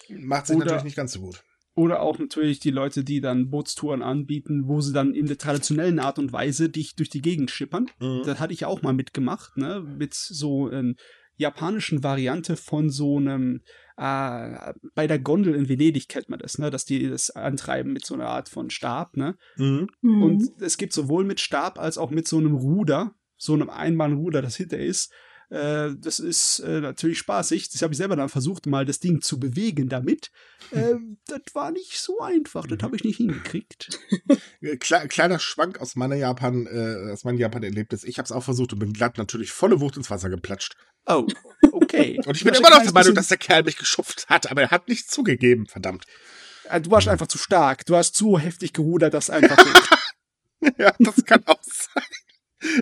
Macht sich oder, natürlich nicht ganz so gut. Oder auch natürlich die Leute, die dann Bootstouren anbieten, wo sie dann in der traditionellen Art und Weise dich durch die Gegend schippern. Mhm. Das hatte ich auch mal mitgemacht, ne? Mit so einer japanischen Variante von so einem äh, bei der Gondel in Venedig kennt man das, ne, dass die das antreiben mit so einer Art von Stab, ne? Mhm. mhm. Und es gibt sowohl mit Stab als auch mit so einem Ruder, so einem Einbahnruder, das hinter ist, äh, das ist äh, natürlich spaßig. Das habe ich selber dann versucht, mal das Ding zu bewegen damit. Äh, das war nicht so einfach. Das habe ich nicht hingekriegt. Äh, Kle kleiner Schwank aus meiner Japan, äh, aus meinem Japan-Erlebnis. Ich habe es auch versucht und bin glatt natürlich volle Wucht ins Wasser geplatscht. Oh, okay. und ich bin immer noch der Meinung, dass der Kerl mich geschupft hat, aber er hat nichts zugegeben, verdammt. Äh, du warst einfach zu stark. Du hast zu heftig gerudert, dass einfach. ja, das kann auch sein.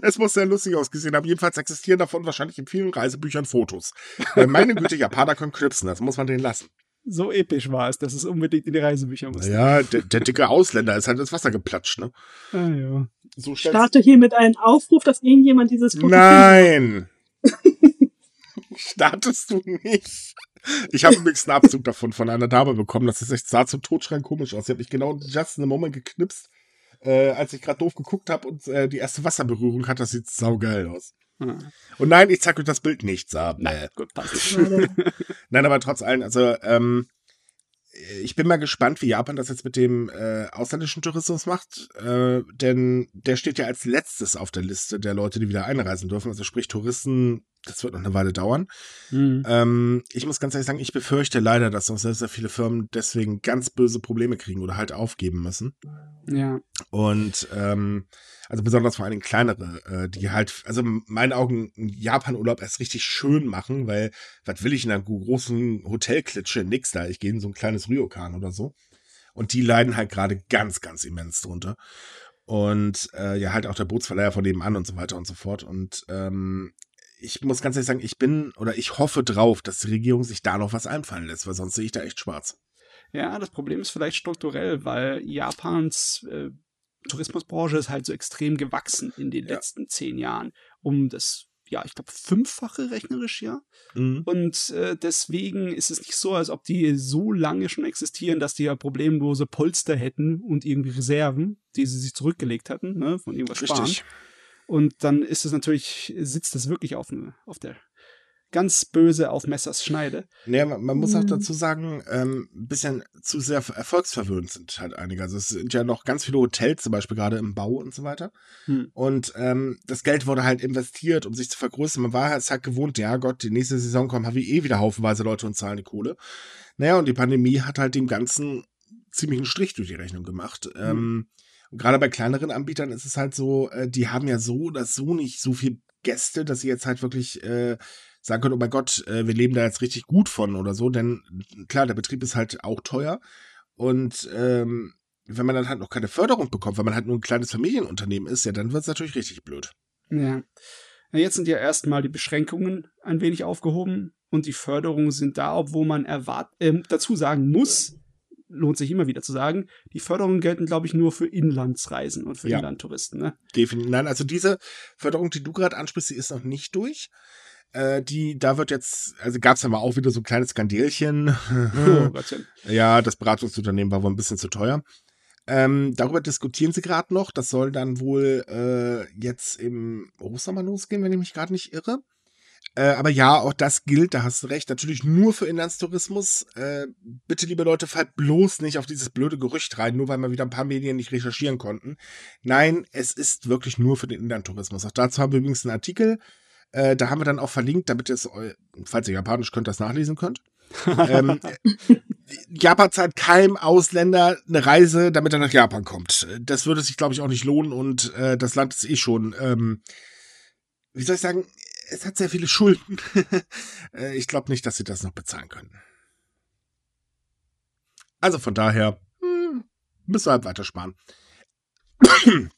Es muss sehr lustig ausgesehen haben. Jedenfalls existieren davon wahrscheinlich in vielen Reisebüchern Fotos. Meine Güte, Japaner können knipsen, das muss man denen lassen. So episch war es, dass es unbedingt in die Reisebücher muss. Ja, der, der, dicke Ausländer ist halt ins Wasser geplatscht, ne? Ah, ja. So Starte hiermit einen Aufruf, dass irgendjemand dieses Foto Nein! Startest du nicht? Ich habe übrigens einen Abzug davon von einer Dame bekommen. Das ist echt sah zum Totschreien komisch aus. Sie hat mich genau just in the moment geknipst äh, als ich gerade doof geguckt habe und äh, die erste Wasserberührung hat, das sieht saugeil aus. Hm. Und nein, ich zeig euch das Bild nicht, Saab. Nein, gut, passt. nein, aber trotz allem, also ähm, ich bin mal gespannt, wie Japan das jetzt mit dem äh, ausländischen Tourismus macht, äh, denn der steht ja als letztes auf der Liste der Leute, die wieder einreisen dürfen. Also sprich Touristen, das wird noch eine Weile dauern. Mhm. Ähm, ich muss ganz ehrlich sagen, ich befürchte leider, dass noch sehr, sehr viele Firmen deswegen ganz böse Probleme kriegen oder halt aufgeben müssen. Ja. Und ähm, also besonders vor allen Dingen kleinere, äh, die halt, also in meinen Augen Japan-Urlaub erst richtig schön machen, weil was will ich in einer großen Hotelklitsche? Nix da. Ich gehe in so ein kleines Ryokan oder so. Und die leiden halt gerade ganz, ganz immens drunter. Und äh, ja, halt auch der Bootsverleiher von nebenan und so weiter und so fort. Und ähm, ich muss ganz ehrlich sagen, ich bin oder ich hoffe drauf, dass die Regierung sich da noch was einfallen lässt, weil sonst sehe ich da echt schwarz. Ja, das Problem ist vielleicht strukturell, weil Japans äh, Tourismusbranche ist halt so extrem gewachsen in den ja. letzten zehn Jahren. Um das, ja, ich glaube, fünffache rechnerisch, ja. Mhm. Und äh, deswegen ist es nicht so, als ob die so lange schon existieren, dass die ja problemlose Polster hätten und irgendwie Reserven, die sie sich zurückgelegt hatten, ne, von irgendwas Richtig. sparen. Und dann ist es natürlich, sitzt es wirklich auf, auf der ganz böse auf Messers Schneide. Naja, man, man muss auch mhm. dazu sagen, ähm, ein bisschen zu sehr erfolgsverwöhnt sind halt einige. Also es sind ja noch ganz viele Hotels, zum Beispiel gerade im Bau und so weiter. Hm. Und ähm, das Geld wurde halt investiert, um sich zu vergrößern. Man war halt, halt gewohnt, ja Gott, die nächste Saison kommen, haben wir eh wieder haufenweise Leute und zahlen die Kohle. Naja, und die Pandemie hat halt dem Ganzen ziemlich einen Strich durch die Rechnung gemacht. Hm. Ähm, Und gerade bei kleineren Anbietern ist es halt so, äh, die haben ja so oder so nicht so viel Gäste, dass sie jetzt halt wirklich äh, sagen können, oh mein Gott, äh, wir leben da jetzt richtig gut von oder so. Denn klar, der Betrieb ist halt auch teuer. Und ähm, wenn man dann halt noch keine Förderung bekommt, weil man halt nur ein kleines Familienunternehmen ist, ja, dann wird es natürlich richtig blöd. Ja. Jetzt sind ja erstmal die Beschränkungen ein wenig aufgehoben und die Förderungen sind da, obwohl man erwart äh, dazu sagen muss, lohnt sich immer wieder zu sagen, die Förderungen gelten, glaube ich, nur für Inlandsreisen und für ja. Inlandtouristen. Ne? Definitiv. Nein, also diese Förderung, die du gerade ansprichst, die ist noch nicht durch. Äh, die, da wird jetzt, also gab es ja mal auch wieder so ein kleines Skandälchen. Oh, Gottchen. ja, das Beratungsunternehmen war wohl ein bisschen zu teuer. Ähm, darüber diskutieren sie gerade noch. Das soll dann wohl äh, jetzt im Hochsommer losgehen, wenn ich mich gerade nicht irre. Äh, aber ja, auch das gilt, da hast du recht, natürlich nur für Inlandstourismus. Äh, bitte, liebe Leute, fallt bloß nicht auf dieses blöde Gerücht rein, nur weil wir wieder ein paar Medien nicht recherchieren konnten. Nein, es ist wirklich nur für den Inlandtourismus. Auch dazu haben wir übrigens einen Artikel. Äh, da haben wir dann auch verlinkt, damit ihr es, falls ihr Japanisch könnt, das nachlesen könnt. ähm, Japan zahlt keinem Ausländer eine Reise, damit er nach Japan kommt. Das würde sich, glaube ich, auch nicht lohnen und äh, das Land ist eh schon, ähm, wie soll ich sagen, es hat sehr viele Schulden. Äh, ich glaube nicht, dass sie das noch bezahlen können. Also von daher hm, müssen wir halt weitersparen.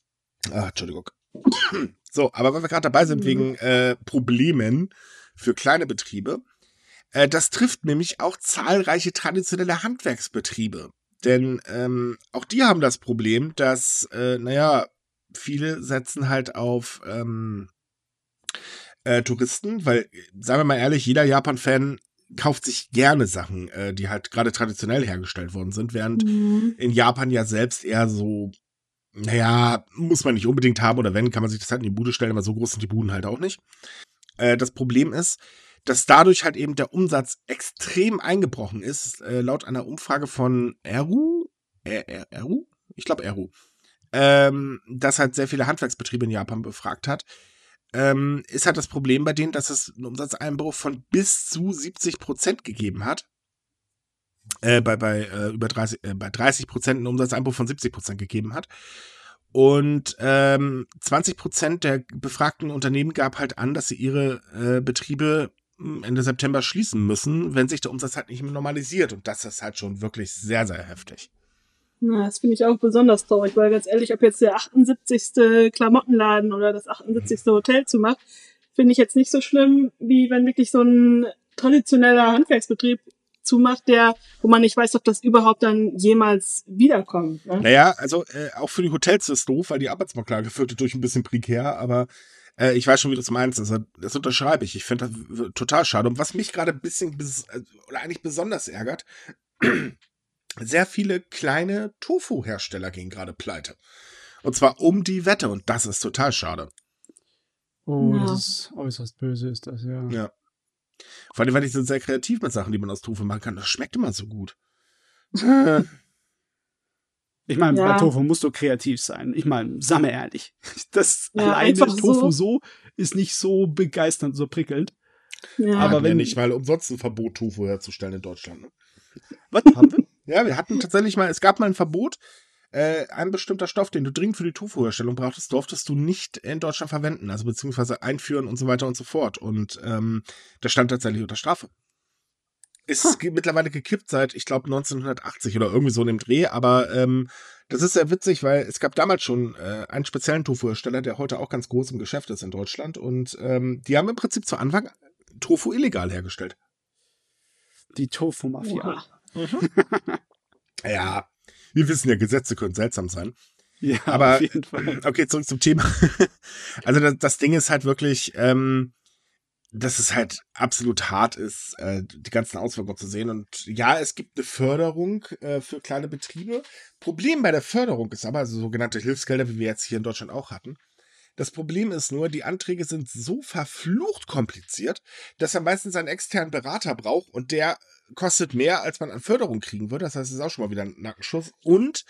ah, Entschuldigung. so, aber weil wir gerade dabei sind wegen äh, Problemen für kleine Betriebe, äh, das trifft nämlich auch zahlreiche traditionelle Handwerksbetriebe. Denn ähm, auch die haben das Problem, dass, äh, naja, viele setzen halt auf ähm, äh, Touristen, weil, sagen wir mal ehrlich, jeder Japan-Fan kauft sich gerne Sachen, äh, die halt gerade traditionell hergestellt worden sind, während mhm. in Japan ja selbst eher so, naja, muss man nicht unbedingt haben oder wenn, kann man sich das halt in die Bude stellen, aber so groß sind die Buden halt auch nicht. Äh, das Problem ist, dass dadurch halt eben der Umsatz extrem eingebrochen ist, äh, laut einer Umfrage von Eru, Eru? Ich glaube Eru, ähm, das halt sehr viele Handwerksbetriebe in Japan befragt hat, ähm, ist halt das Problem bei denen, dass es einen Umsatzeinbruch von bis zu 70 Prozent gegeben hat. Äh, bei, bei, äh, über 30, äh, bei 30 Prozent einen Umsatzeinbruch von 70 Prozent gegeben hat. Und ähm, 20 Prozent der befragten Unternehmen gab halt an, dass sie ihre äh, Betriebe hm, Ende September schließen müssen, wenn sich der Umsatz halt nicht mehr normalisiert. Und das ist halt schon wirklich sehr, sehr heftig. Na, das finde ich auch besonders traurig, weil ganz ehrlich, ob jetzt der 78. Klamottenladen oder das 78. Hotel zumacht, finde ich jetzt nicht so schlimm, wie wenn wirklich so ein traditioneller Handwerksbetrieb zumacht, der, wo man nicht weiß, ob das überhaupt dann jemals wiederkommt. Ne? Naja, also äh, auch für die Hotels ist es doof, weil die Arbeitsmarktlage führt durch ein bisschen prekär, aber äh, ich weiß schon, wie du es meinst. Also, das unterschreibe ich. Ich finde das total schade. Und was mich gerade ein bisschen, äh, oder eigentlich besonders ärgert, sehr viele kleine Tofu-Hersteller gehen gerade pleite. Und zwar um die Wette und das ist total schade. Oh, ja. das ist äußerst böse, ist das, ja. Ja. Vor allem, weil ich so sehr kreativ mit Sachen, die man aus Tofu machen kann. Das schmeckt immer so gut. Ich meine, ja. bei Tofu musst du kreativ sein. Ich meine, samme ehrlich. Das ja, alleine Tofu so. so. ist nicht so begeisternd, so prickelnd. Ja. Aber wenn ja nicht mal umsonst ein Verbot, Tofu herzustellen in Deutschland. Ne? Was haben wir? Ja, wir hatten tatsächlich mal, es gab mal ein Verbot, äh, ein bestimmter Stoff, den du dringend für die Tofu-Herstellung brauchtest, durftest du nicht in Deutschland verwenden, also beziehungsweise einführen und so weiter und so fort. Und ähm, das stand tatsächlich unter Strafe. Ist huh. mittlerweile gekippt seit, ich glaube, 1980 oder irgendwie so in dem Dreh, aber ähm, das ist sehr witzig, weil es gab damals schon äh, einen speziellen Tofu-Hersteller, der heute auch ganz groß im Geschäft ist in Deutschland. Und ähm, die haben im Prinzip zu Anfang Tofu illegal hergestellt. Die Tofu-Mafia. Mhm. ja, wir wissen ja, Gesetze können seltsam sein. Ja, aber auf jeden Fall. okay, zurück zum Thema. also das, das Ding ist halt wirklich, ähm, dass es halt absolut hart ist, äh, die ganzen Auswirkungen zu sehen. Und ja, es gibt eine Förderung äh, für kleine Betriebe. Problem bei der Förderung ist aber, also sogenannte Hilfsgelder, wie wir jetzt hier in Deutschland auch hatten, das Problem ist nur, die Anträge sind so verflucht kompliziert, dass er meistens einen externen Berater braucht und der kostet mehr, als man an Förderung kriegen würde. Das heißt, es ist auch schon mal wieder ein Nackenschuss. Und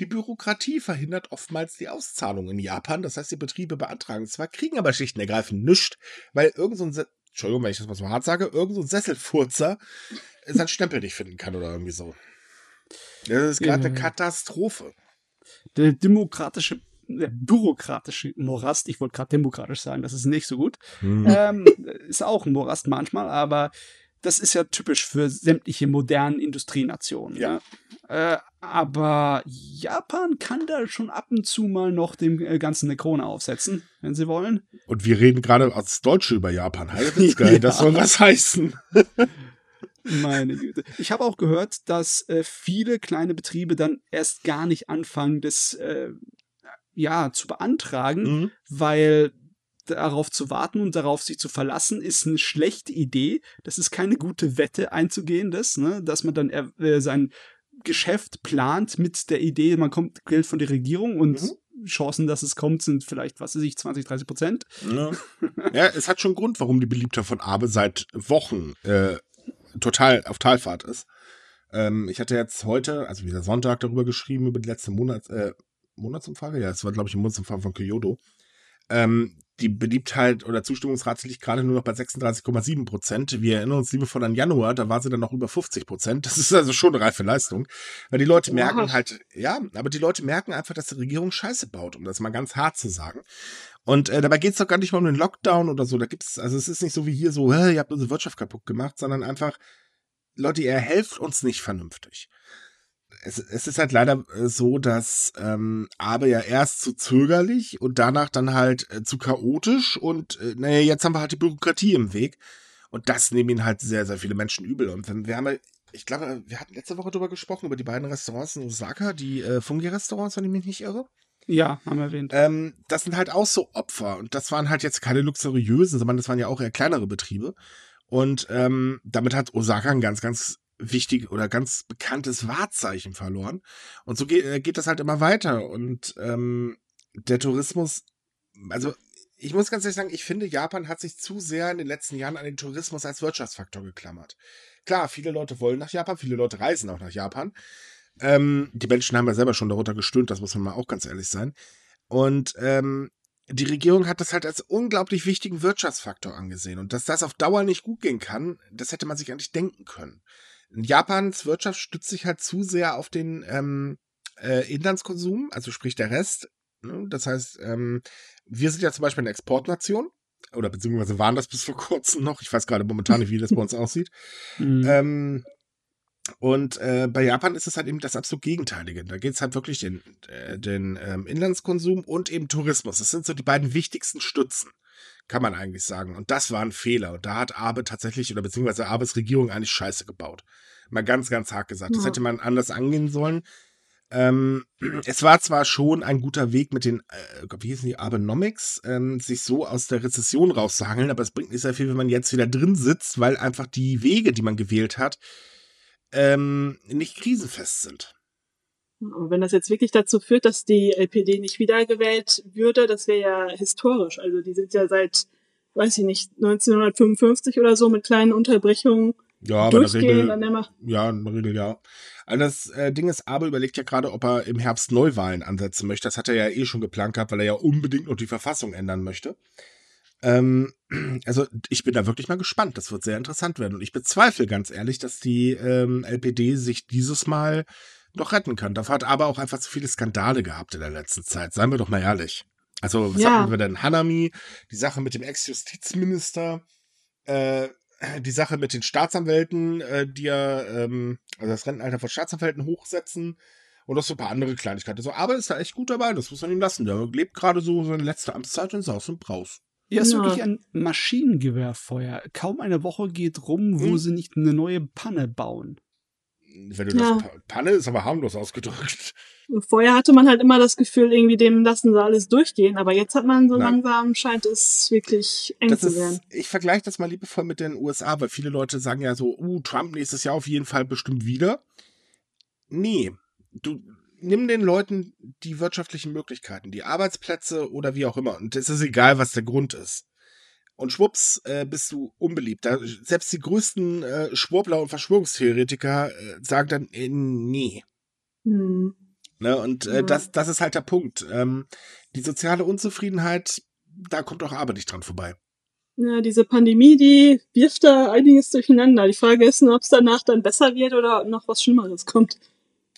die Bürokratie verhindert oftmals die Auszahlung in Japan. Das heißt, die Betriebe beantragen zwar, kriegen aber schlicht und ergreifend nichts, weil irgend so ein, Entschuldigung, wenn ich das mal so hart sage, irgend so ein Sesselfurzer seinen Stempel nicht finden kann oder irgendwie so. Das ist gerade ja. eine Katastrophe. der demokratische der bürokratische Morast, ich wollte gerade demokratisch sagen, das ist nicht so gut, hm. ähm, ist auch ein Morast manchmal, aber das ist ja typisch für sämtliche modernen Industrienationen. Ja. ja. Äh, aber Japan kann da schon ab und zu mal noch dem äh, Ganzen eine Krone aufsetzen, wenn sie wollen. Und wir reden gerade als Deutsche über Japan. Ja. das soll was heißen. Meine Güte. Ich habe auch gehört, dass äh, viele kleine Betriebe dann erst gar nicht anfangen, das äh, ja zu beantragen, mhm. weil darauf zu warten und darauf sich zu verlassen, ist eine schlechte Idee. Das ist keine gute Wette einzugehen, das, ne? dass man dann äh, sein Geschäft plant mit der Idee, man kommt Geld von der Regierung und mhm. Chancen, dass es kommt, sind vielleicht, was weiß ich, 20, 30 Prozent. Ja. ja, es hat schon Grund, warum die Beliebter von Abe seit Wochen äh, total auf Talfahrt ist. Ähm, ich hatte jetzt heute, also wieder Sonntag, darüber geschrieben, über die letzte Monats, äh, Monatsumfrage. Ja, es war, glaube ich, eine Monatsumfrage von Kyoto. Ähm, die Beliebtheit oder Zustimmungsrate liegt gerade nur noch bei 36,7 Prozent. Wir erinnern uns liebevoll an Januar, da war sie dann noch über 50 Prozent. Das ist also schon eine reife Leistung. Weil die Leute merken halt, ja, aber die Leute merken einfach, dass die Regierung Scheiße baut, um das mal ganz hart zu sagen. Und äh, dabei geht es doch gar nicht mal um den Lockdown oder so. Da gibt's, also es ist nicht so wie hier so, ihr habt unsere Wirtschaft kaputt gemacht, sondern einfach, Leute, ihr helft uns nicht vernünftig es, es ist halt leider äh, so, dass ähm, Abe ja erst zu zögerlich und danach dann halt äh, zu chaotisch und äh, naja, jetzt haben wir halt die Bürokratie im Weg. Und das nehmen ihn halt sehr, sehr viele Menschen übel. Und wenn, wir haben ich glaube, wir hatten letzte Woche darüber gesprochen, über die beiden Restaurants in Osaka, die äh, Fungi-Restaurants, wenn ich mich nicht irre. Ja, haben wir erwähnt. Ähm, das sind halt auch so Opfer. Und das waren halt jetzt keine luxuriösen, sondern das waren ja auch eher kleinere Betriebe. Und ähm, damit hat Osaka ein ganz, ganz wichtig oder ganz bekanntes Wahrzeichen verloren. Und so geht, äh, geht das halt immer weiter. Und ähm, der Tourismus, also ich muss ganz ehrlich sagen, ich finde, Japan hat sich zu sehr in den letzten Jahren an den Tourismus als Wirtschaftsfaktor geklammert. Klar, viele Leute wollen nach Japan, viele Leute reisen auch nach Japan. Ähm, die Menschen haben ja selber schon darunter gestöhnt, das muss man mal auch ganz ehrlich sein. Und ähm, die Regierung hat das halt als unglaublich wichtigen Wirtschaftsfaktor angesehen. Und dass das auf Dauer nicht gut gehen kann, das hätte man sich eigentlich denken können. Japans Wirtschaft stützt sich halt zu sehr auf den ähm, äh, Inlandskonsum, also sprich der Rest. Ne? Das heißt, ähm, wir sind ja zum Beispiel eine Exportnation oder beziehungsweise waren das bis vor kurzem noch. Ich weiß gerade momentan nicht, wie das bei uns aussieht. Mhm. Ähm, und äh, bei Japan ist es halt eben das absolut Gegenteilige. Da geht es halt wirklich den, äh, den ähm, Inlandskonsum und eben Tourismus. Das sind so die beiden wichtigsten Stützen kann man eigentlich sagen. Und das war ein Fehler. Und da hat Abe tatsächlich, oder beziehungsweise Abes Regierung eigentlich Scheiße gebaut. Mal ganz, ganz hart gesagt. Ja. Das hätte man anders angehen sollen. Ähm, es war zwar schon ein guter Weg mit den, äh, wie hießen die, Abenomics, ähm, sich so aus der Rezession rauszuhangeln, aber es bringt nicht sehr viel, wenn man jetzt wieder drin sitzt, weil einfach die Wege, die man gewählt hat, ähm, nicht krisenfest sind. Und wenn das jetzt wirklich dazu führt, dass die LPD nicht wiedergewählt würde, das wäre ja historisch. Also die sind ja seit, weiß ich nicht, 1955 oder so mit kleinen Unterbrechungen ja, aber in der Regel, ja, in der Regel ja. Also das äh, Ding ist, Abel überlegt ja gerade, ob er im Herbst Neuwahlen ansetzen möchte. Das hat er ja eh schon geplant gehabt, weil er ja unbedingt noch die Verfassung ändern möchte. Ähm, also ich bin da wirklich mal gespannt. Das wird sehr interessant werden. Und ich bezweifle ganz ehrlich, dass die ähm, LPD sich dieses Mal noch retten kann. Dafür hat aber auch einfach zu viele Skandale gehabt in der letzten Zeit. Seien wir doch mal ehrlich. Also, was ja. hatten wir denn? Hanami, die Sache mit dem Ex-Justizminister, äh, die Sache mit den Staatsanwälten, äh, die ja, ähm, also das Rentenalter von Staatsanwälten hochsetzen und auch so ein paar andere Kleinigkeiten. So, aber ist da echt gut dabei, das muss man ihm lassen. Der lebt gerade so seine letzte Amtszeit in Saus und Braus. Ja, ist ja. wirklich ein Maschinengewehrfeuer. Kaum eine Woche geht rum, wo hm. sie nicht eine neue Panne bauen wenn du ja. das Panne ist aber harmlos ausgedrückt. Vorher hatte man halt immer das Gefühl, irgendwie dem lassen sie alles durchgehen, aber jetzt hat man so Nein. langsam, scheint es wirklich eng das zu werden. Ist, ich vergleiche das mal liebevoll mit den USA, weil viele Leute sagen ja so, uh, Trump nächstes Jahr auf jeden Fall bestimmt wieder. Nee, du nimm den Leuten die wirtschaftlichen Möglichkeiten, die Arbeitsplätze oder wie auch immer. Und es ist egal, was der Grund ist. Und schwupps, äh, bist du unbeliebt. Da, selbst die größten äh, Schwurbler und Verschwörungstheoretiker äh, sagen dann, äh, nee. Hm. Ne, und äh, das, das ist halt der Punkt. Ähm, die soziale Unzufriedenheit, da kommt auch Arbeit nicht dran vorbei. Ja, diese Pandemie, die wirft da einiges durcheinander. Die Frage ist nur, ob es danach dann besser wird oder noch was Schlimmeres kommt.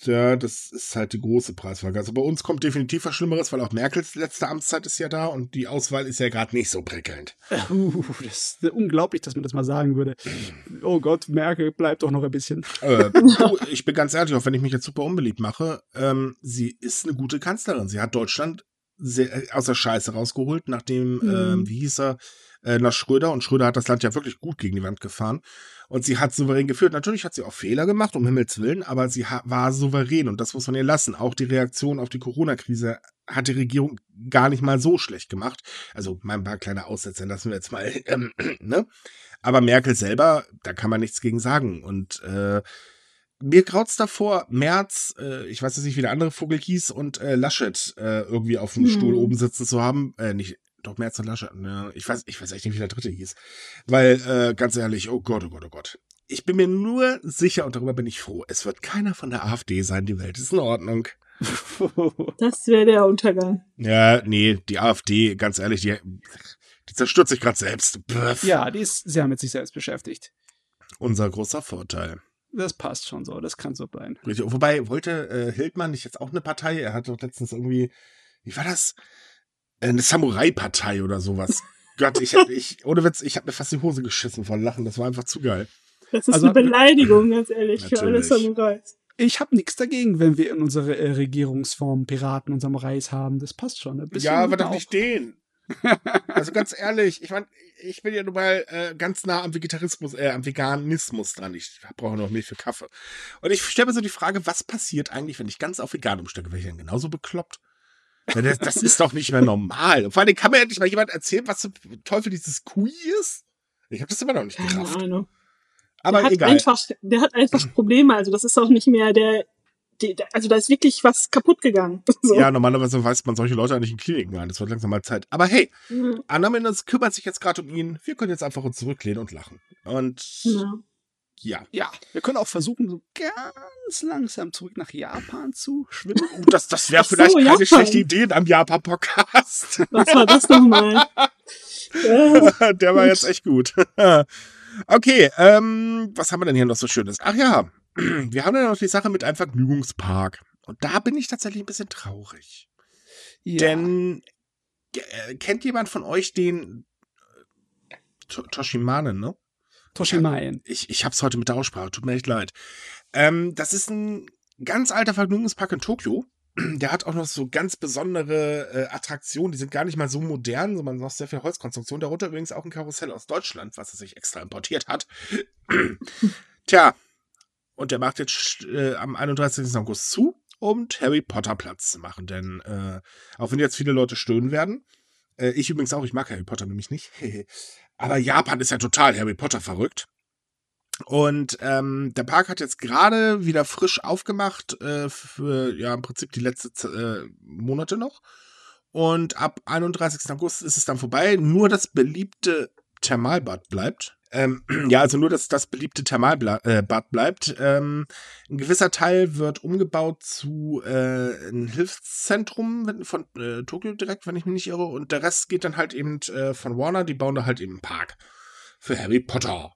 Ja, das ist halt die große Preisfrage. Also bei uns kommt definitiv was Schlimmeres, weil auch Merkels letzte Amtszeit ist ja da und die Auswahl ist ja gerade nicht so prickelnd. Uh, das ist unglaublich, dass man das mal sagen würde. Oh Gott, Merkel bleibt doch noch ein bisschen. Äh, du, ich bin ganz ehrlich, auch wenn ich mich jetzt super unbeliebt mache, ähm, sie ist eine gute Kanzlerin. Sie hat Deutschland sehr, äh, aus der Scheiße rausgeholt, nachdem, mhm. ähm, wie hieß er, äh, nach Schröder und Schröder hat das Land ja wirklich gut gegen die Wand gefahren und sie hat souverän geführt. Natürlich hat sie auch Fehler gemacht, um Himmels Willen, aber sie war souverän und das muss man ihr lassen. Auch die Reaktion auf die Corona-Krise hat die Regierung gar nicht mal so schlecht gemacht. Also mein paar kleine Aussetzer lassen wir jetzt mal, ähm, ne? Aber Merkel selber, da kann man nichts gegen sagen und äh, mir graut's davor, Merz, äh, ich weiß jetzt nicht, wie der andere Vogel hieß, und äh, Laschet äh, irgendwie auf dem hm. Stuhl oben sitzen zu haben. Äh, nicht, doch Merz und Laschet. Ne? Ich weiß, ich weiß echt nicht, wie der dritte hieß. Weil, äh, ganz ehrlich, oh Gott, oh Gott, oh Gott. Ich bin mir nur sicher und darüber bin ich froh. Es wird keiner von der AfD sein. Die Welt ist in Ordnung. Das wäre der Untergang. Ja, nee, die AfD, ganz ehrlich, die, die zerstört sich gerade selbst. Pff. Ja, die ist sehr mit sich selbst beschäftigt. Unser großer Vorteil. Das passt schon so, das kann so bleiben. Wobei, wollte äh, Hildmann nicht jetzt auch eine Partei? Er hat doch letztens irgendwie, wie war das? Eine Samurai-Partei oder sowas. Gott, ich hab, ich, ohne Witz, ich habe mir fast die Hose geschissen von Lachen. Das war einfach zu geil. Das ist also, eine Beleidigung, ganz ehrlich, natürlich. für alle Samurais. Ich habe nichts dagegen, wenn wir in unserer äh, Regierungsform Piraten und Samurais haben. Das passt schon. ja, aber doch nicht den. also ganz ehrlich, ich meine, ich bin ja nun mal äh, ganz nah am Vegetarismus, äh, am Veganismus dran. Ich brauche noch Milch für Kaffee. Und ich stelle mir so die Frage, was passiert eigentlich, wenn ich ganz auf vegan umstecke? Wäre ich dann genauso bekloppt? Das, das ist doch nicht mehr normal. vor allem kann mir endlich mal jemand erzählen, was zum Teufel dieses Kui ist. Ich habe das immer noch nicht gerafft. Aber der egal. Einfach, der hat einfach Probleme. Also das ist auch nicht mehr der die, also da ist wirklich was kaputt gegangen. So. Ja, normalerweise weiß man solche Leute eigentlich in Kliniken ein. Das wird langsam mal Zeit. Aber hey, mhm. Anna Mendes kümmert sich jetzt gerade um ihn. Wir können jetzt einfach uns zurücklehnen und lachen. Und ja. Ja. Ja, wir können auch versuchen, so ganz langsam zurück nach Japan zu schwimmen. Oh, das, das wäre vielleicht so, keine Japan. schlechte Idee in einem Japan-Podcast. Was war das nochmal? Der war jetzt echt gut. okay, ähm, was haben wir denn hier noch so Schönes? Ach ja, wir haben ja noch die Sache mit einem Vergnügungspark. Und da bin ich tatsächlich ein bisschen traurig. Ja. Denn äh, kennt jemand von euch den äh, Toshimane, ne? Toshimaen. Ich, ich hab's heute mit der Aussprache, tut mir echt leid. Ähm, das ist ein ganz alter Vergnügungspark in Tokio. Der hat auch noch so ganz besondere äh, Attraktionen, die sind gar nicht mal so modern, sondern noch sehr viel Holzkonstruktion. Darunter übrigens auch ein Karussell aus Deutschland, was er sich extra importiert hat. Tja, und der macht jetzt äh, am 31. August zu, um Harry Potter Platz zu machen. Denn äh, auch wenn jetzt viele Leute stöhnen werden, äh, ich übrigens auch, ich mag Harry Potter nämlich nicht. Aber Japan ist ja total Harry Potter verrückt. Und ähm, der Park hat jetzt gerade wieder frisch aufgemacht äh, für ja im Prinzip die letzten äh, Monate noch. Und ab 31. August ist es dann vorbei. Nur das beliebte Thermalbad bleibt. Ähm, ja, also nur, dass das beliebte Thermalbad äh, bleibt. Ähm, ein gewisser Teil wird umgebaut zu äh, ein Hilfszentrum von äh, Tokio direkt, wenn ich mich nicht irre. Und der Rest geht dann halt eben äh, von Warner. Die bauen da halt eben einen Park für Harry Potter.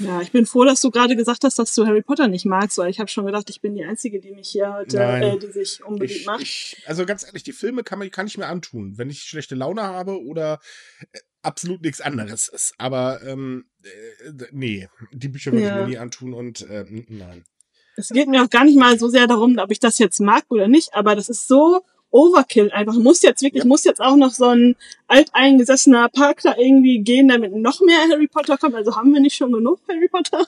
Ja, ich bin froh, dass du gerade gesagt hast, dass du Harry Potter nicht magst, weil ich habe schon gedacht, ich bin die Einzige, die mich hier heute, äh, die sich unbedingt ich, macht. Ich, also ganz ehrlich, die Filme kann, man, kann ich mir antun, wenn ich schlechte Laune habe oder äh, absolut nichts anderes ist. Aber ähm, äh, nee, die Bücher würde ja. ich mir nie antun und äh, nein. Es geht mir auch gar nicht mal so sehr darum, ob ich das jetzt mag oder nicht, aber das ist so Overkill einfach. Muss jetzt wirklich, ja. muss jetzt auch noch so ein alteingesessener Park da irgendwie gehen, damit noch mehr Harry Potter kommt. Also haben wir nicht schon genug Harry Potter?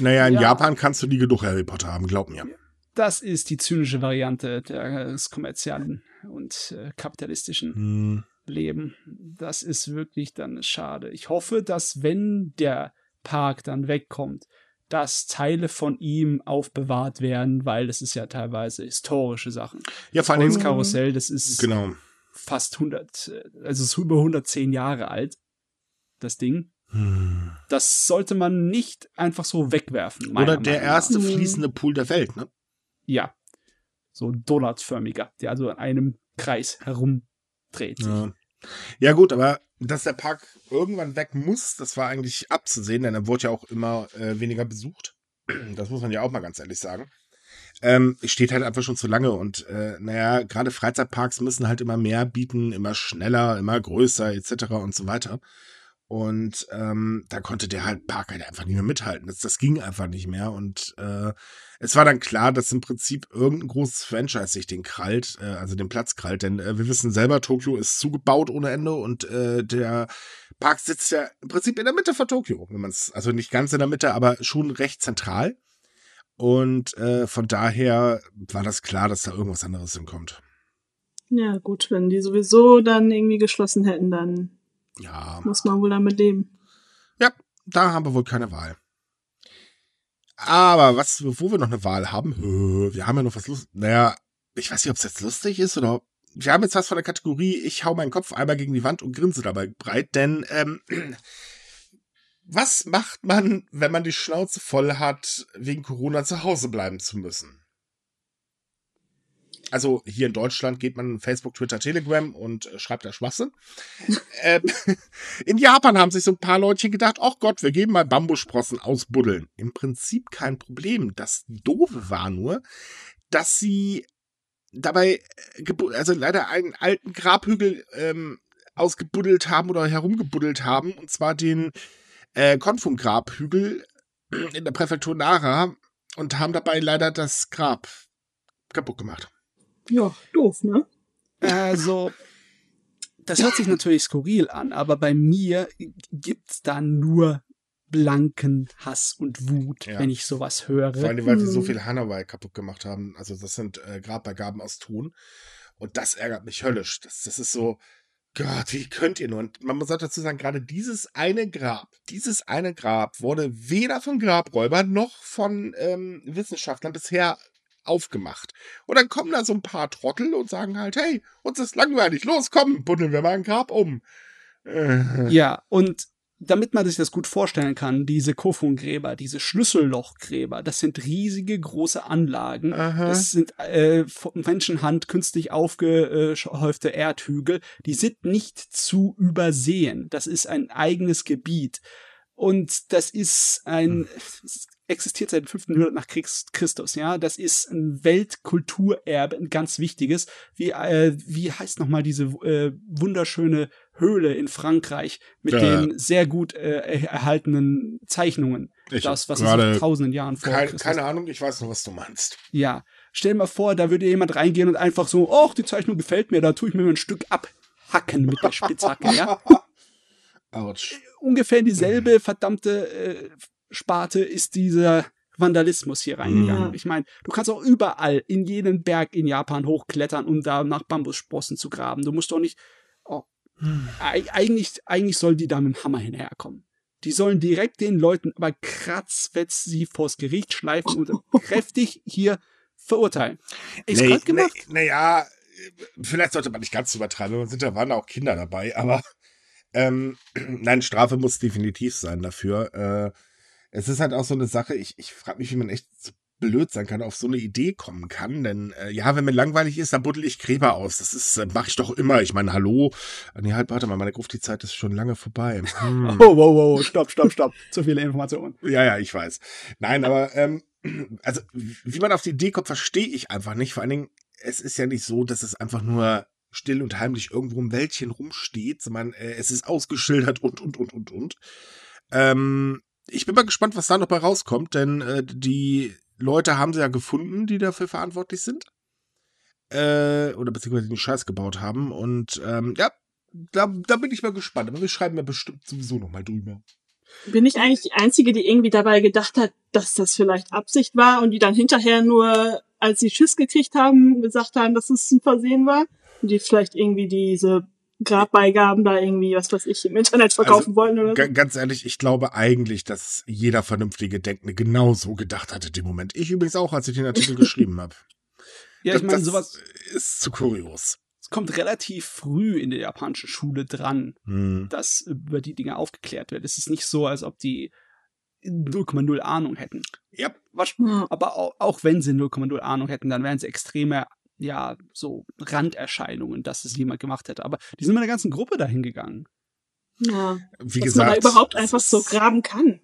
Naja, in ja. Japan kannst du nie genug Harry Potter haben, glaub mir. Das ist die zynische Variante des kommerziellen und äh, kapitalistischen. Hm. Leben. Das ist wirklich dann schade. Ich hoffe, dass wenn der Park dann wegkommt, dass Teile von ihm aufbewahrt werden, weil das ist ja teilweise historische Sachen. Ja, vor allem das Karussell, das ist genau. fast 100, also ist über 110 Jahre alt, das Ding. Hm. Das sollte man nicht einfach so wegwerfen. Oder der Meinung erste nach. fließende Pool der Welt, ne? Ja. So donutförmiger, der also in einem Kreis herum dreht sich. Ja. ja, gut, aber dass der Park irgendwann weg muss, das war eigentlich abzusehen, denn er wurde ja auch immer äh, weniger besucht. Das muss man ja auch mal ganz ehrlich sagen. ähm, steht halt einfach schon zu lange und äh, naja, gerade Freizeitparks müssen halt immer mehr bieten, immer schneller, immer größer etc. und so weiter. Und ähm, da konnte der halt Park halt einfach nicht mehr mithalten. Das, das ging einfach nicht mehr. Und äh, es war dann klar, dass im Prinzip irgendein großes Franchise sich den krallt, äh, also den Platz krallt. Denn äh, wir wissen selber, Tokio ist zugebaut ohne Ende und äh, der Park sitzt ja im Prinzip in der Mitte von Tokio, wenn man es, also nicht ganz in der Mitte, aber schon recht zentral. Und äh, von daher war das klar, dass da irgendwas anderes hinkommt. Ja, gut, wenn die sowieso dann irgendwie geschlossen hätten, dann ja. Muss man wohl damit leben. Ja, da haben wir wohl keine Wahl. Aber was, wo wir noch eine Wahl haben, wir haben ja noch was lustig. Naja, ich weiß nicht, ob es jetzt lustig ist oder. Wir haben jetzt was von der Kategorie, ich hau meinen Kopf einmal gegen die Wand und grinse dabei breit, denn ähm, was macht man, wenn man die Schnauze voll hat, wegen Corona zu Hause bleiben zu müssen? Also hier in Deutschland geht man Facebook, Twitter, Telegram und äh, schreibt da Schwachsinn. äh, in Japan haben sich so ein paar Leutchen gedacht, ach Gott, wir geben mal Bambussprossen ausbuddeln. Im Prinzip kein Problem. Das Doofe war nur, dass sie dabei, äh, also leider einen alten Grabhügel ähm, ausgebuddelt haben oder herumgebuddelt haben, und zwar den äh, Konfum-Grabhügel in der Präfektur Nara und haben dabei leider das Grab kaputt gemacht. Ja, doof, ne? Also, das hört sich natürlich skurril an, aber bei mir gibt's da nur blanken Hass und Wut, ja. wenn ich sowas höre. Vor allem, weil sie so hm. viel Hanawai kaputt gemacht haben. Also, das sind äh, Grabbeigaben aus Ton. Und das ärgert mich höllisch. Das, das ist so, Gott, wie könnt ihr nur? Und man muss auch dazu sagen, gerade dieses eine Grab, dieses eine Grab wurde weder von Grabräubern noch von ähm, Wissenschaftlern bisher aufgemacht. Und dann kommen da so ein paar Trottel und sagen halt, hey, uns ist langweilig, los, komm, buddeln wir mal ein Grab um. Äh. Ja, und damit man sich das gut vorstellen kann, diese Kofun-Gräber, diese Schlüssellochgräber, das sind riesige große Anlagen. Aha. Das sind äh, von Menschenhand künstlich aufgehäufte Erdhügel. Die sind nicht zu übersehen. Das ist ein eigenes Gebiet. Und das ist ein, hm existiert seit dem 5. Jahrhundert nach Christus, ja. Das ist ein Weltkulturerbe, ein ganz wichtiges. Wie, äh, wie heißt nochmal diese äh, wunderschöne Höhle in Frankreich mit ja. den sehr gut äh, erhaltenen Zeichnungen. Ich das, was es tausenden Jahren vor kein, Keine Ahnung, ich weiß noch, was du meinst. Ja. Stell dir mal vor, da würde jemand reingehen und einfach so, ach, die Zeichnung gefällt mir, da tue ich mir ein Stück abhacken mit der Spitzhacke, ja. Autsch. Ungefähr dieselbe verdammte äh, Sparte ist dieser Vandalismus hier reingegangen. Ja. Ich meine, du kannst auch überall in jeden Berg in Japan hochklettern, um da nach Bambussprossen zu graben. Du musst doch nicht. Oh, hm. eigentlich, eigentlich soll die da mit dem Hammer hinterherkommen. Die sollen direkt den Leuten aber kratzwetz sie vors Gericht schleifen und kräftig hier verurteilen. Ist nee, gemacht? Naja, nee, vielleicht sollte man nicht ganz übertreiben. Sind da waren auch Kinder dabei, aber ähm, nein, Strafe muss definitiv sein dafür. Äh, es ist halt auch so eine Sache, ich, ich frage mich, wie man echt so blöd sein kann, auf so eine Idee kommen kann. Denn äh, ja, wenn mir langweilig ist, dann buddel ich Gräber aus. Das ist, äh, mache ich doch immer. Ich meine, hallo. Nee, halt, warte mal, meine Grufti-Zeit ist schon lange vorbei. Hm. Oh, wow, wow, stopp, stopp, stopp. Zu viele Informationen. Ja, ja, ich weiß. Nein, aber ähm, also wie man auf die Idee kommt, verstehe ich einfach nicht. Vor allen Dingen, es ist ja nicht so, dass es einfach nur still und heimlich irgendwo im Wäldchen rumsteht, sondern äh, es ist ausgeschildert und, und, und, und, und. Ähm, ich bin mal gespannt, was da noch bei rauskommt, denn äh, die Leute haben sie ja gefunden, die dafür verantwortlich sind. Äh, oder beziehungsweise den Scheiß gebaut haben. Und ähm, ja, da, da bin ich mal gespannt. Aber wir schreiben ja bestimmt sowieso noch mal drüber. Bin ich eigentlich die Einzige, die irgendwie dabei gedacht hat, dass das vielleicht Absicht war und die dann hinterher nur, als sie Schiss gekriegt haben, gesagt haben, dass es ein Versehen war? Und die vielleicht irgendwie diese Grabbeigaben da irgendwie, was weiß ich, im Internet verkaufen also, wollen oder so. Ganz ehrlich, ich glaube eigentlich, dass jeder vernünftige Denkende genau so gedacht hat in dem Moment. Ich übrigens auch, als ich den Artikel geschrieben habe. Ja, ich meine, sowas ist zu kurios. Es kommt relativ früh in der japanischen Schule dran, hm. dass über die Dinge aufgeklärt wird. Es ist nicht so, als ob die 0,0 Ahnung hätten. Ja. Aber auch, auch wenn sie 0,0 Ahnung hätten, dann wären sie extreme ja, so Randerscheinungen, dass es jemand gemacht hätte. Aber die sind mit der ganzen Gruppe dahin gegangen. Ja. Wie dass gesagt, man da überhaupt einfach so graben kann.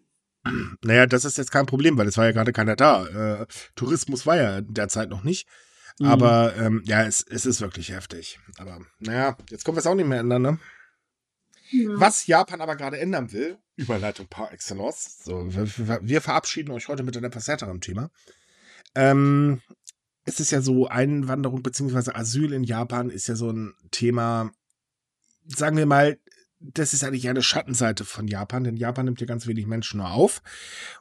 Naja, das ist jetzt kein Problem, weil es war ja gerade keiner da. Äh, Tourismus war ja derzeit noch nicht. Mhm. Aber ähm, ja, es, es ist wirklich heftig. Aber naja, jetzt kommen wir es auch nicht mehr ändern, ne? Ja. Was Japan aber gerade ändern will, Überleitung par excellence. So, wir, wir verabschieden euch heute mit einem etwas härteren Thema. Ähm, es ist ja so, Einwanderung bzw. Asyl in Japan ist ja so ein Thema, sagen wir mal, das ist eigentlich eine Schattenseite von Japan, denn Japan nimmt ja ganz wenig Menschen nur auf.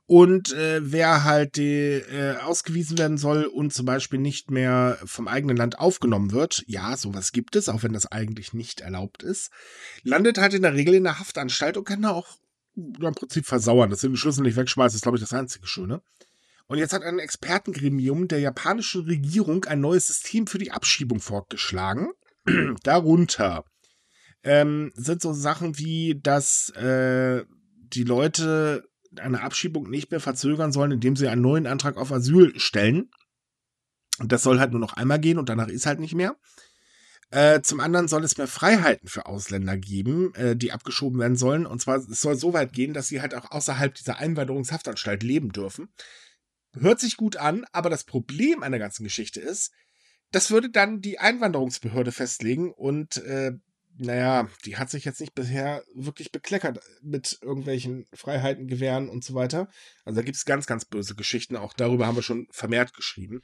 Und äh, wer halt die, äh, ausgewiesen werden soll und zum Beispiel nicht mehr vom eigenen Land aufgenommen wird, ja, sowas gibt es, auch wenn das eigentlich nicht erlaubt ist, landet halt in der Regel in der Haftanstalt und kann da auch im Prinzip versauern. Das sind den Schlüssel nicht wegschmeißen, ist, glaube ich, das einzige Schöne. Und jetzt hat ein Expertengremium der japanischen Regierung ein neues System für die Abschiebung vorgeschlagen. Darunter ähm, sind so Sachen wie, dass äh, die Leute eine Abschiebung nicht mehr verzögern sollen, indem sie einen neuen Antrag auf Asyl stellen. Und das soll halt nur noch einmal gehen und danach ist halt nicht mehr. Äh, zum anderen soll es mehr Freiheiten für Ausländer geben, äh, die abgeschoben werden sollen. Und zwar, es soll so weit gehen, dass sie halt auch außerhalb dieser Einwanderungshaftanstalt leben dürfen. Hört sich gut an, aber das Problem an der ganzen Geschichte ist, das würde dann die Einwanderungsbehörde festlegen und äh, naja, die hat sich jetzt nicht bisher wirklich bekleckert mit irgendwelchen Freiheiten, Gewähren und so weiter. Also da gibt es ganz, ganz böse Geschichten. Auch darüber haben wir schon vermehrt geschrieben.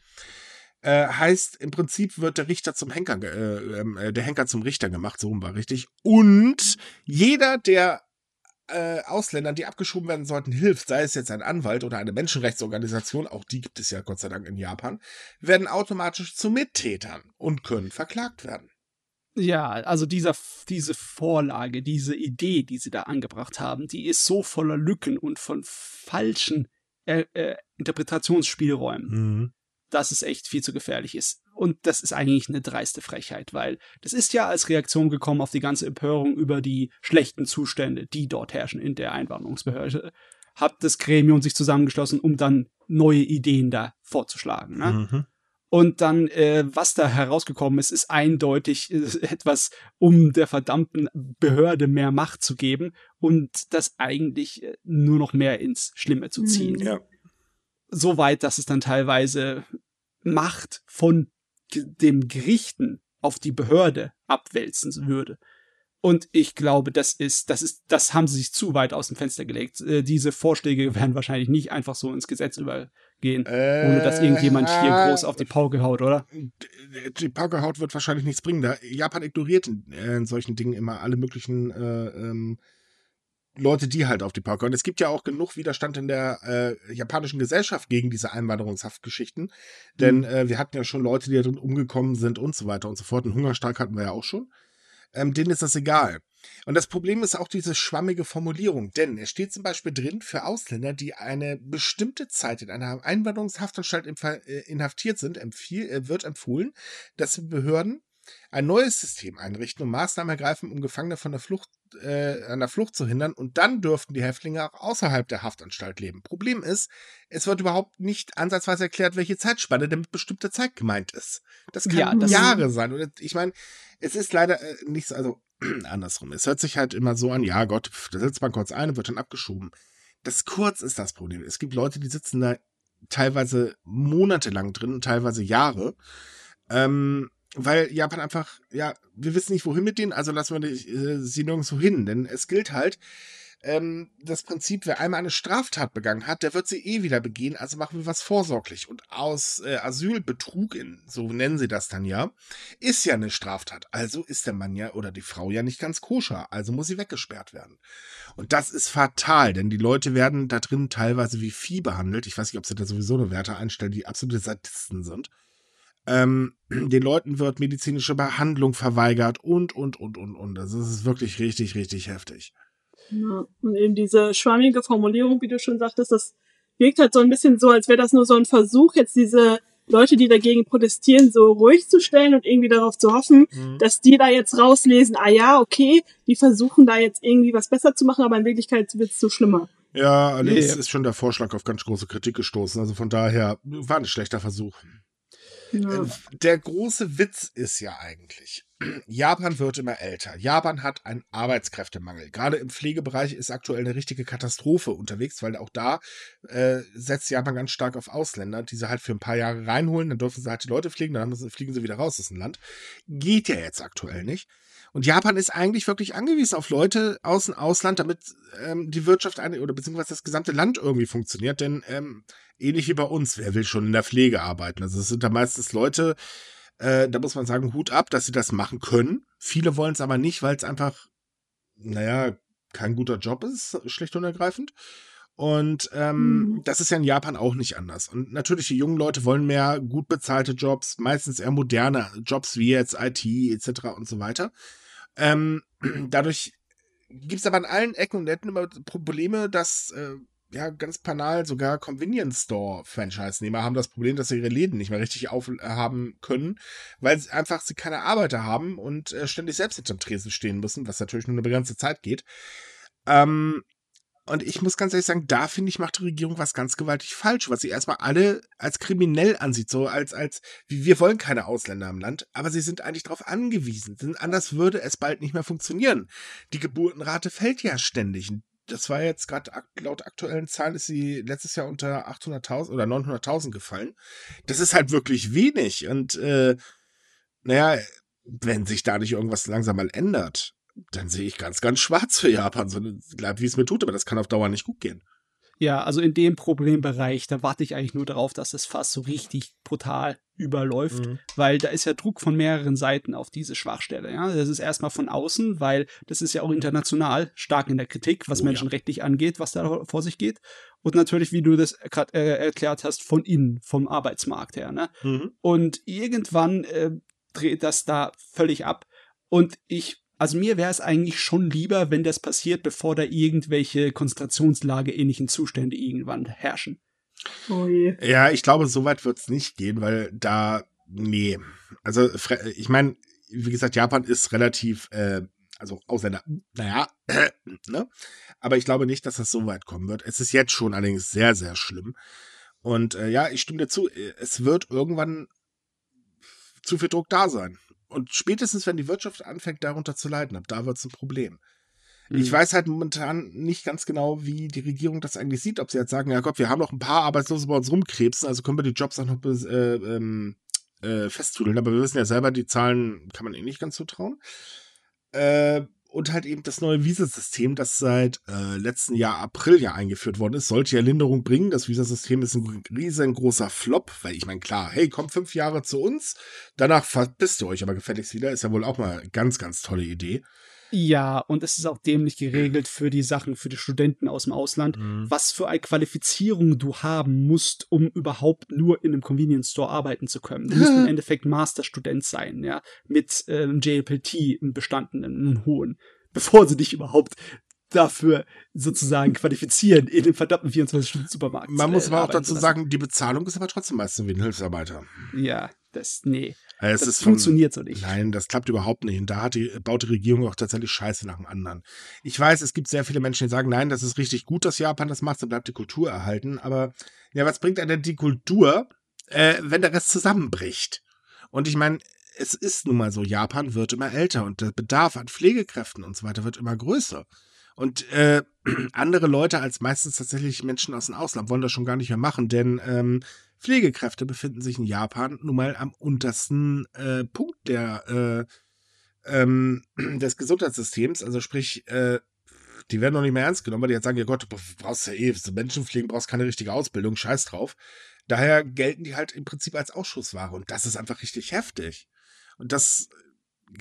Äh, heißt, im Prinzip wird der Richter zum Henker, äh, ähm, äh, der Henker zum Richter gemacht, so rum war richtig. Und jeder, der äh, Ausländern, die abgeschoben werden sollten, hilft, sei es jetzt ein Anwalt oder eine Menschenrechtsorganisation, auch die gibt es ja Gott sei Dank in Japan, werden automatisch zu Mittätern und können verklagt werden. Ja, also dieser, diese Vorlage, diese Idee, die sie da angebracht haben, die ist so voller Lücken und von falschen äh, äh, Interpretationsspielräumen, mhm. Dass es echt viel zu gefährlich ist. Und das ist eigentlich eine dreiste Frechheit, weil das ist ja als Reaktion gekommen auf die ganze Empörung über die schlechten Zustände, die dort herrschen in der Einwanderungsbehörde. Hat das Gremium sich zusammengeschlossen, um dann neue Ideen da vorzuschlagen. Ne? Mhm. Und dann, äh, was da herausgekommen ist, ist eindeutig äh, etwas, um der verdammten Behörde mehr Macht zu geben und das eigentlich äh, nur noch mehr ins Schlimme zu ziehen. Ja. So weit, dass es dann teilweise Macht von dem Gerichten auf die Behörde abwälzen würde. Und ich glaube, das ist, das ist, das haben sie sich zu weit aus dem Fenster gelegt. Äh, diese Vorschläge werden wahrscheinlich nicht einfach so ins Gesetz übergehen, äh, ohne dass irgendjemand hier groß auf die Pauke haut, oder? Die Pauke haut wird wahrscheinlich nichts bringen. Da Japan ignoriert in, äh, in solchen Dingen immer alle möglichen äh, ähm, Leute, die halt auf die Pauke. Und es gibt ja auch genug Widerstand in der äh, japanischen Gesellschaft gegen diese Einwanderungshaftgeschichten. Denn mhm. äh, wir hatten ja schon Leute, die da drin umgekommen sind und so weiter und so fort. Einen Hungerstreik hatten wir ja auch schon ähm, denen ist das egal. Und das Problem ist auch diese schwammige Formulierung, denn es steht zum Beispiel drin, für Ausländer, die eine bestimmte Zeit in einer Einwanderungshaftanstalt äh, inhaftiert sind, empfiel, äh, wird empfohlen, dass Behörden ein neues System einrichten und Maßnahmen ergreifen, um Gefangene von der Flucht, äh, an der Flucht zu hindern. Und dann dürften die Häftlinge auch außerhalb der Haftanstalt leben. Problem ist, es wird überhaupt nicht ansatzweise erklärt, welche Zeitspanne denn mit bestimmter Zeit gemeint ist. Das kann ja, das Jahre sein. Und ich meine, es ist leider äh, nicht so, also andersrum. Es hört sich halt immer so an, ja Gott, da sitzt man kurz ein und wird dann abgeschoben. Das kurz ist das Problem. Es gibt Leute, die sitzen da teilweise monatelang drin und teilweise Jahre. Ähm, weil Japan einfach, ja, wir wissen nicht, wohin mit denen, also lassen wir die, äh, sie nirgendwo hin. Denn es gilt halt, ähm, das Prinzip, wer einmal eine Straftat begangen hat, der wird sie eh wieder begehen, also machen wir was vorsorglich. Und aus äh, Asylbetrug, in, so nennen sie das dann ja, ist ja eine Straftat. Also ist der Mann ja oder die Frau ja nicht ganz koscher, also muss sie weggesperrt werden. Und das ist fatal, denn die Leute werden da drin teilweise wie Vieh behandelt. Ich weiß nicht, ob sie da sowieso eine Werte einstellen, die absolute Sadisten sind. Ähm, den Leuten wird medizinische Behandlung verweigert und, und, und, und, und. Also es ist wirklich richtig, richtig heftig. Ja, und eben diese schwammige Formulierung, wie du schon sagtest, das wirkt halt so ein bisschen so, als wäre das nur so ein Versuch, jetzt diese Leute, die dagegen protestieren, so ruhig zu stellen und irgendwie darauf zu hoffen, mhm. dass die da jetzt rauslesen, ah ja, okay, die versuchen da jetzt irgendwie was besser zu machen, aber in Wirklichkeit wird es so schlimmer. Ja, allerdings nee. ist schon der Vorschlag auf ganz große Kritik gestoßen. Also von daher war ein schlechter Versuch. Äh, der große Witz ist ja eigentlich, Japan wird immer älter. Japan hat einen Arbeitskräftemangel. Gerade im Pflegebereich ist aktuell eine richtige Katastrophe unterwegs, weil auch da äh, setzt Japan ganz stark auf Ausländer, die sie halt für ein paar Jahre reinholen, dann dürfen sie halt die Leute pflegen, dann sie, fliegen sie wieder raus aus dem Land. Geht ja jetzt aktuell nicht. Und Japan ist eigentlich wirklich angewiesen auf Leute aus dem Ausland, damit ähm, die Wirtschaft eine, oder beziehungsweise das gesamte Land irgendwie funktioniert. Denn ähm, ähnlich wie bei uns, wer will schon in der Pflege arbeiten? Also es sind da meistens Leute, äh, da muss man sagen, Hut ab, dass sie das machen können. Viele wollen es aber nicht, weil es einfach, naja, kein guter Job ist, schlicht und ergreifend. Und ähm, mhm. das ist ja in Japan auch nicht anders. Und natürlich, die jungen Leute wollen mehr gut bezahlte Jobs, meistens eher moderne Jobs wie jetzt IT etc. und so weiter. Ähm, dadurch gibt es aber an allen Ecken und Enden immer Probleme, dass äh, ja ganz banal sogar Convenience Store Franchise-Nehmer haben das Problem, dass sie ihre Läden nicht mehr richtig aufhaben können, weil sie einfach sie keine Arbeiter haben und äh, ständig selbst hinterm Tresen stehen müssen, was natürlich nur eine begrenzte Zeit geht. Ähm, und ich muss ganz ehrlich sagen, da finde ich, macht die Regierung was ganz gewaltig falsch, was sie erstmal alle als kriminell ansieht, so als, als, wir wollen keine Ausländer im Land, aber sie sind eigentlich darauf angewiesen, denn anders würde es bald nicht mehr funktionieren. Die Geburtenrate fällt ja ständig. Das war jetzt gerade laut aktuellen Zahlen ist sie letztes Jahr unter 800.000 oder 900.000 gefallen. Das ist halt wirklich wenig und, äh, naja, wenn sich da nicht irgendwas langsam mal ändert, dann sehe ich ganz, ganz schwarz für Japan, so wie es mir tut, aber das kann auf Dauer nicht gut gehen. Ja, also in dem Problembereich, da warte ich eigentlich nur darauf, dass das Fass so richtig brutal überläuft, mhm. weil da ist ja Druck von mehreren Seiten auf diese Schwachstelle. Ja, das ist erstmal von außen, weil das ist ja auch international stark in der Kritik, was oh, menschenrechtlich ja. angeht, was da vor sich geht. Und natürlich, wie du das gerade äh, erklärt hast, von innen, vom Arbeitsmarkt her. Ne? Mhm. Und irgendwann äh, dreht das da völlig ab. Und ich also mir wäre es eigentlich schon lieber, wenn das passiert, bevor da irgendwelche Konzentrationslage ähnlichen Zustände irgendwann herrschen. Oh je. Ja, ich glaube, so weit wird es nicht gehen, weil da, nee. Also, ich meine, wie gesagt, Japan ist relativ, äh, also Ausländer, naja, ne? Aber ich glaube nicht, dass das so weit kommen wird. Es ist jetzt schon allerdings sehr, sehr schlimm. Und äh, ja, ich stimme dir zu, es wird irgendwann zu viel Druck da sein. Und spätestens, wenn die Wirtschaft anfängt, darunter zu leiden, ab da wird es ein Problem. Mhm. Ich weiß halt momentan nicht ganz genau, wie die Regierung das eigentlich sieht. Ob sie jetzt sagen, ja Gott, wir haben noch ein paar Arbeitslose bei uns rumkrebsen, also können wir die Jobs auch noch äh, ähm, äh, festzudeln. Aber wir wissen ja selber, die Zahlen kann man eh nicht ganz so trauen. Äh, und halt eben das neue Visasystem, das seit äh, letzten Jahr April ja eingeführt worden ist, sollte ja Linderung bringen. Das Visasystem ist ein riesengroßer Flop, weil ich meine, klar, hey, kommt fünf Jahre zu uns, danach verpisst ihr euch aber gefälligst wieder, ist ja wohl auch mal eine ganz, ganz tolle Idee. Ja, und es ist auch dämlich geregelt für die Sachen, für die Studenten aus dem Ausland, mhm. was für eine Qualifizierung du haben musst, um überhaupt nur in einem Convenience Store arbeiten zu können. Du musst im Endeffekt Masterstudent sein, ja, mit ähm, JLPT, im bestandenen, einem hohen, bevor sie dich überhaupt dafür sozusagen qualifizieren in dem verdammten 24-Stunden-Supermarkt. Man muss aber auch dazu sagen, die Bezahlung ist aber trotzdem meistens wie ein Hilfsarbeiter. Ja, das, nee. Also das funktioniert von, so nicht. Nein, das klappt überhaupt nicht. Und da hat die, baut die Regierung auch tatsächlich Scheiße nach dem anderen. Ich weiß, es gibt sehr viele Menschen, die sagen, nein, das ist richtig gut, dass Japan das macht, so bleibt die Kultur erhalten. Aber ja, was bringt denn die Kultur, äh, wenn der Rest zusammenbricht? Und ich meine, es ist nun mal so, Japan wird immer älter und der Bedarf an Pflegekräften und so weiter wird immer größer. Und äh, andere Leute als meistens tatsächlich Menschen aus dem Ausland wollen das schon gar nicht mehr machen, denn ähm, Pflegekräfte befinden sich in Japan nun mal am untersten äh, Punkt der, äh, ähm, des Gesundheitssystems. Also sprich, äh, die werden noch nicht mehr ernst genommen, weil die jetzt sagen, ja Gott, du brauchst ja eh, so Menschenpflegen brauchst keine richtige Ausbildung, scheiß drauf. Daher gelten die halt im Prinzip als Ausschussware und das ist einfach richtig heftig. Und das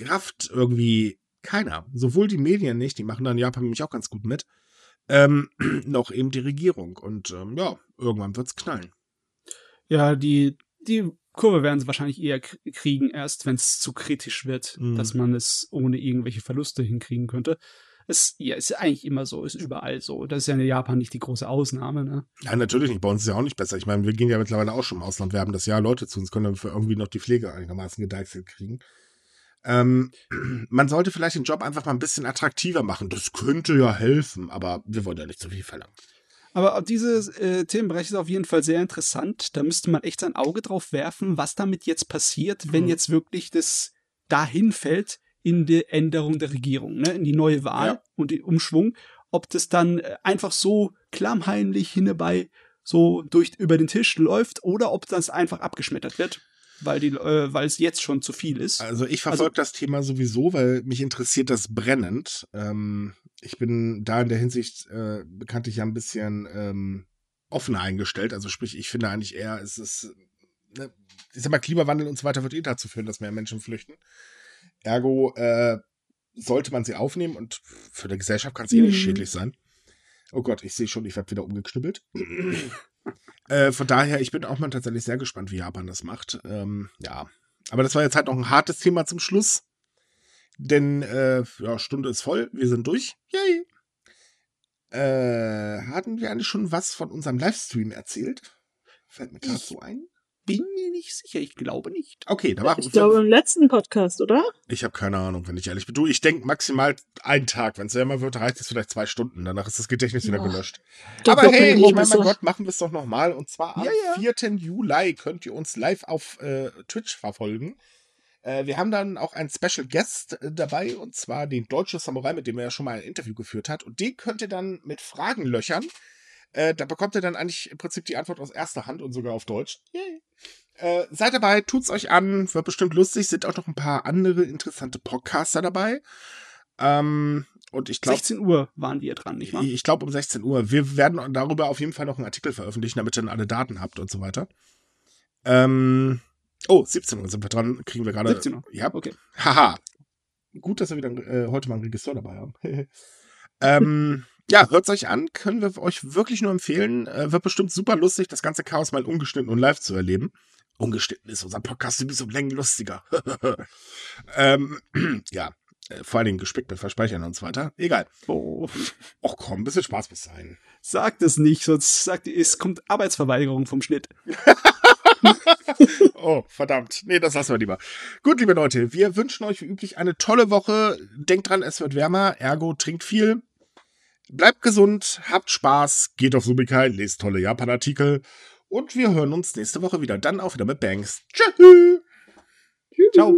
rafft irgendwie keiner. Sowohl die Medien nicht, die machen dann Japan nämlich auch ganz gut mit, ähm, noch eben die Regierung. Und ähm, ja, irgendwann wird's knallen. Ja, die, die Kurve werden sie wahrscheinlich eher kriegen, erst wenn es zu kritisch wird, mhm. dass man es ohne irgendwelche Verluste hinkriegen könnte. Es ja, ist eigentlich immer so, ist überall so. Das ist ja in Japan nicht die große Ausnahme, ne? Nein, natürlich nicht. Bei uns ist es ja auch nicht besser. Ich meine, wir gehen ja mittlerweile auch schon im Ausland. Wir haben das Jahr Leute zu uns, können wir irgendwie noch die Pflege einigermaßen gedeichselt kriegen. Ähm, man sollte vielleicht den Job einfach mal ein bisschen attraktiver machen. Das könnte ja helfen, aber wir wollen ja nicht zu viel verlangen. Aber dieses äh, Themenbereich ist auf jeden Fall sehr interessant. Da müsste man echt sein Auge drauf werfen, was damit jetzt passiert, wenn mhm. jetzt wirklich das dahin fällt in die Änderung der Regierung, ne, in die neue Wahl ja. und den Umschwung, ob das dann äh, einfach so klammheimlich hinbei so durch über den Tisch läuft oder ob das einfach abgeschmettert wird weil die, äh, weil es jetzt schon zu viel ist. Also ich verfolge also, das Thema sowieso, weil mich interessiert das brennend. Ähm, ich bin da in der Hinsicht äh, bekanntlich ja ein bisschen ähm, offener eingestellt. Also sprich, ich finde eigentlich eher, es ist, ne, ich sag mal, Klimawandel und so weiter wird eh dazu führen, dass mehr Menschen flüchten. Ergo äh, sollte man sie aufnehmen und für die Gesellschaft kann es eh nicht mhm. schädlich sein. Oh Gott, ich sehe schon, ich werde wieder umgeknüppelt. Äh, von daher, ich bin auch mal tatsächlich sehr gespannt, wie Japan das macht. Ähm, ja. Aber das war jetzt halt noch ein hartes Thema zum Schluss. Denn, äh, ja, Stunde ist voll, wir sind durch. Yay! Äh, hatten wir eigentlich schon was von unserem Livestream erzählt? Fällt mir gerade so ein bin mir nicht sicher. Ich glaube nicht. Okay, da machen wir Ich glaube im letzten Podcast, oder? Ich habe keine Ahnung, wenn ich ehrlich bin. Du, ich denke maximal einen Tag. Wenn es mal wird, reicht es vielleicht zwei Stunden. Danach ist das Gedächtnis wieder gelöscht. Aber hey, ich meine, mein Gott, machen wir es doch nochmal. Und zwar am ja, ja. 4. Juli könnt ihr uns live auf äh, Twitch verfolgen. Äh, wir haben dann auch einen Special Guest äh, dabei, und zwar den deutschen Samurai, mit dem er ja schon mal ein Interview geführt hat. Und den könnt ihr dann mit Fragen löchern. Äh, da bekommt ihr dann eigentlich im Prinzip die Antwort aus erster Hand und sogar auf Deutsch. Yay. Äh, seid dabei, tut's euch an, wird bestimmt lustig, sind auch noch ein paar andere interessante Podcaster dabei. Ähm, und ich glaube. 16 Uhr waren wir dran, nicht wahr? Ich glaube um 16 Uhr. Wir werden darüber auf jeden Fall noch einen Artikel veröffentlichen, damit ihr dann alle Daten habt und so weiter. Ähm, oh, 17 Uhr sind wir dran, kriegen wir gerade. 17 Uhr. Ja, okay. Haha. Gut, dass wir wieder äh, heute mal einen Register dabei haben. ähm, ja, hört's euch an, können wir euch wirklich nur empfehlen. Äh, wird bestimmt super lustig, das ganze Chaos mal ungeschnitten und live zu erleben. Ungeschnitten ist unser Podcast ein bisschen Längen lustiger. ähm, ja, äh, vor allen Dingen gespickt mit Verspeichern und so weiter. Egal. Oh. Och komm, ein bisschen Spaß bis dahin. Sagt es nicht, sonst sagt es kommt Arbeitsverweigerung vom Schnitt. oh, verdammt. Nee, das lassen wir lieber. Gut, liebe Leute, wir wünschen euch wie üblich eine tolle Woche. Denkt dran, es wird wärmer, ergo trinkt viel. Bleibt gesund, habt Spaß, geht auf Subikai, lest tolle Japan-Artikel und wir hören uns nächste Woche wieder. Dann auch wieder mit Banks. Tschüss. Ciao.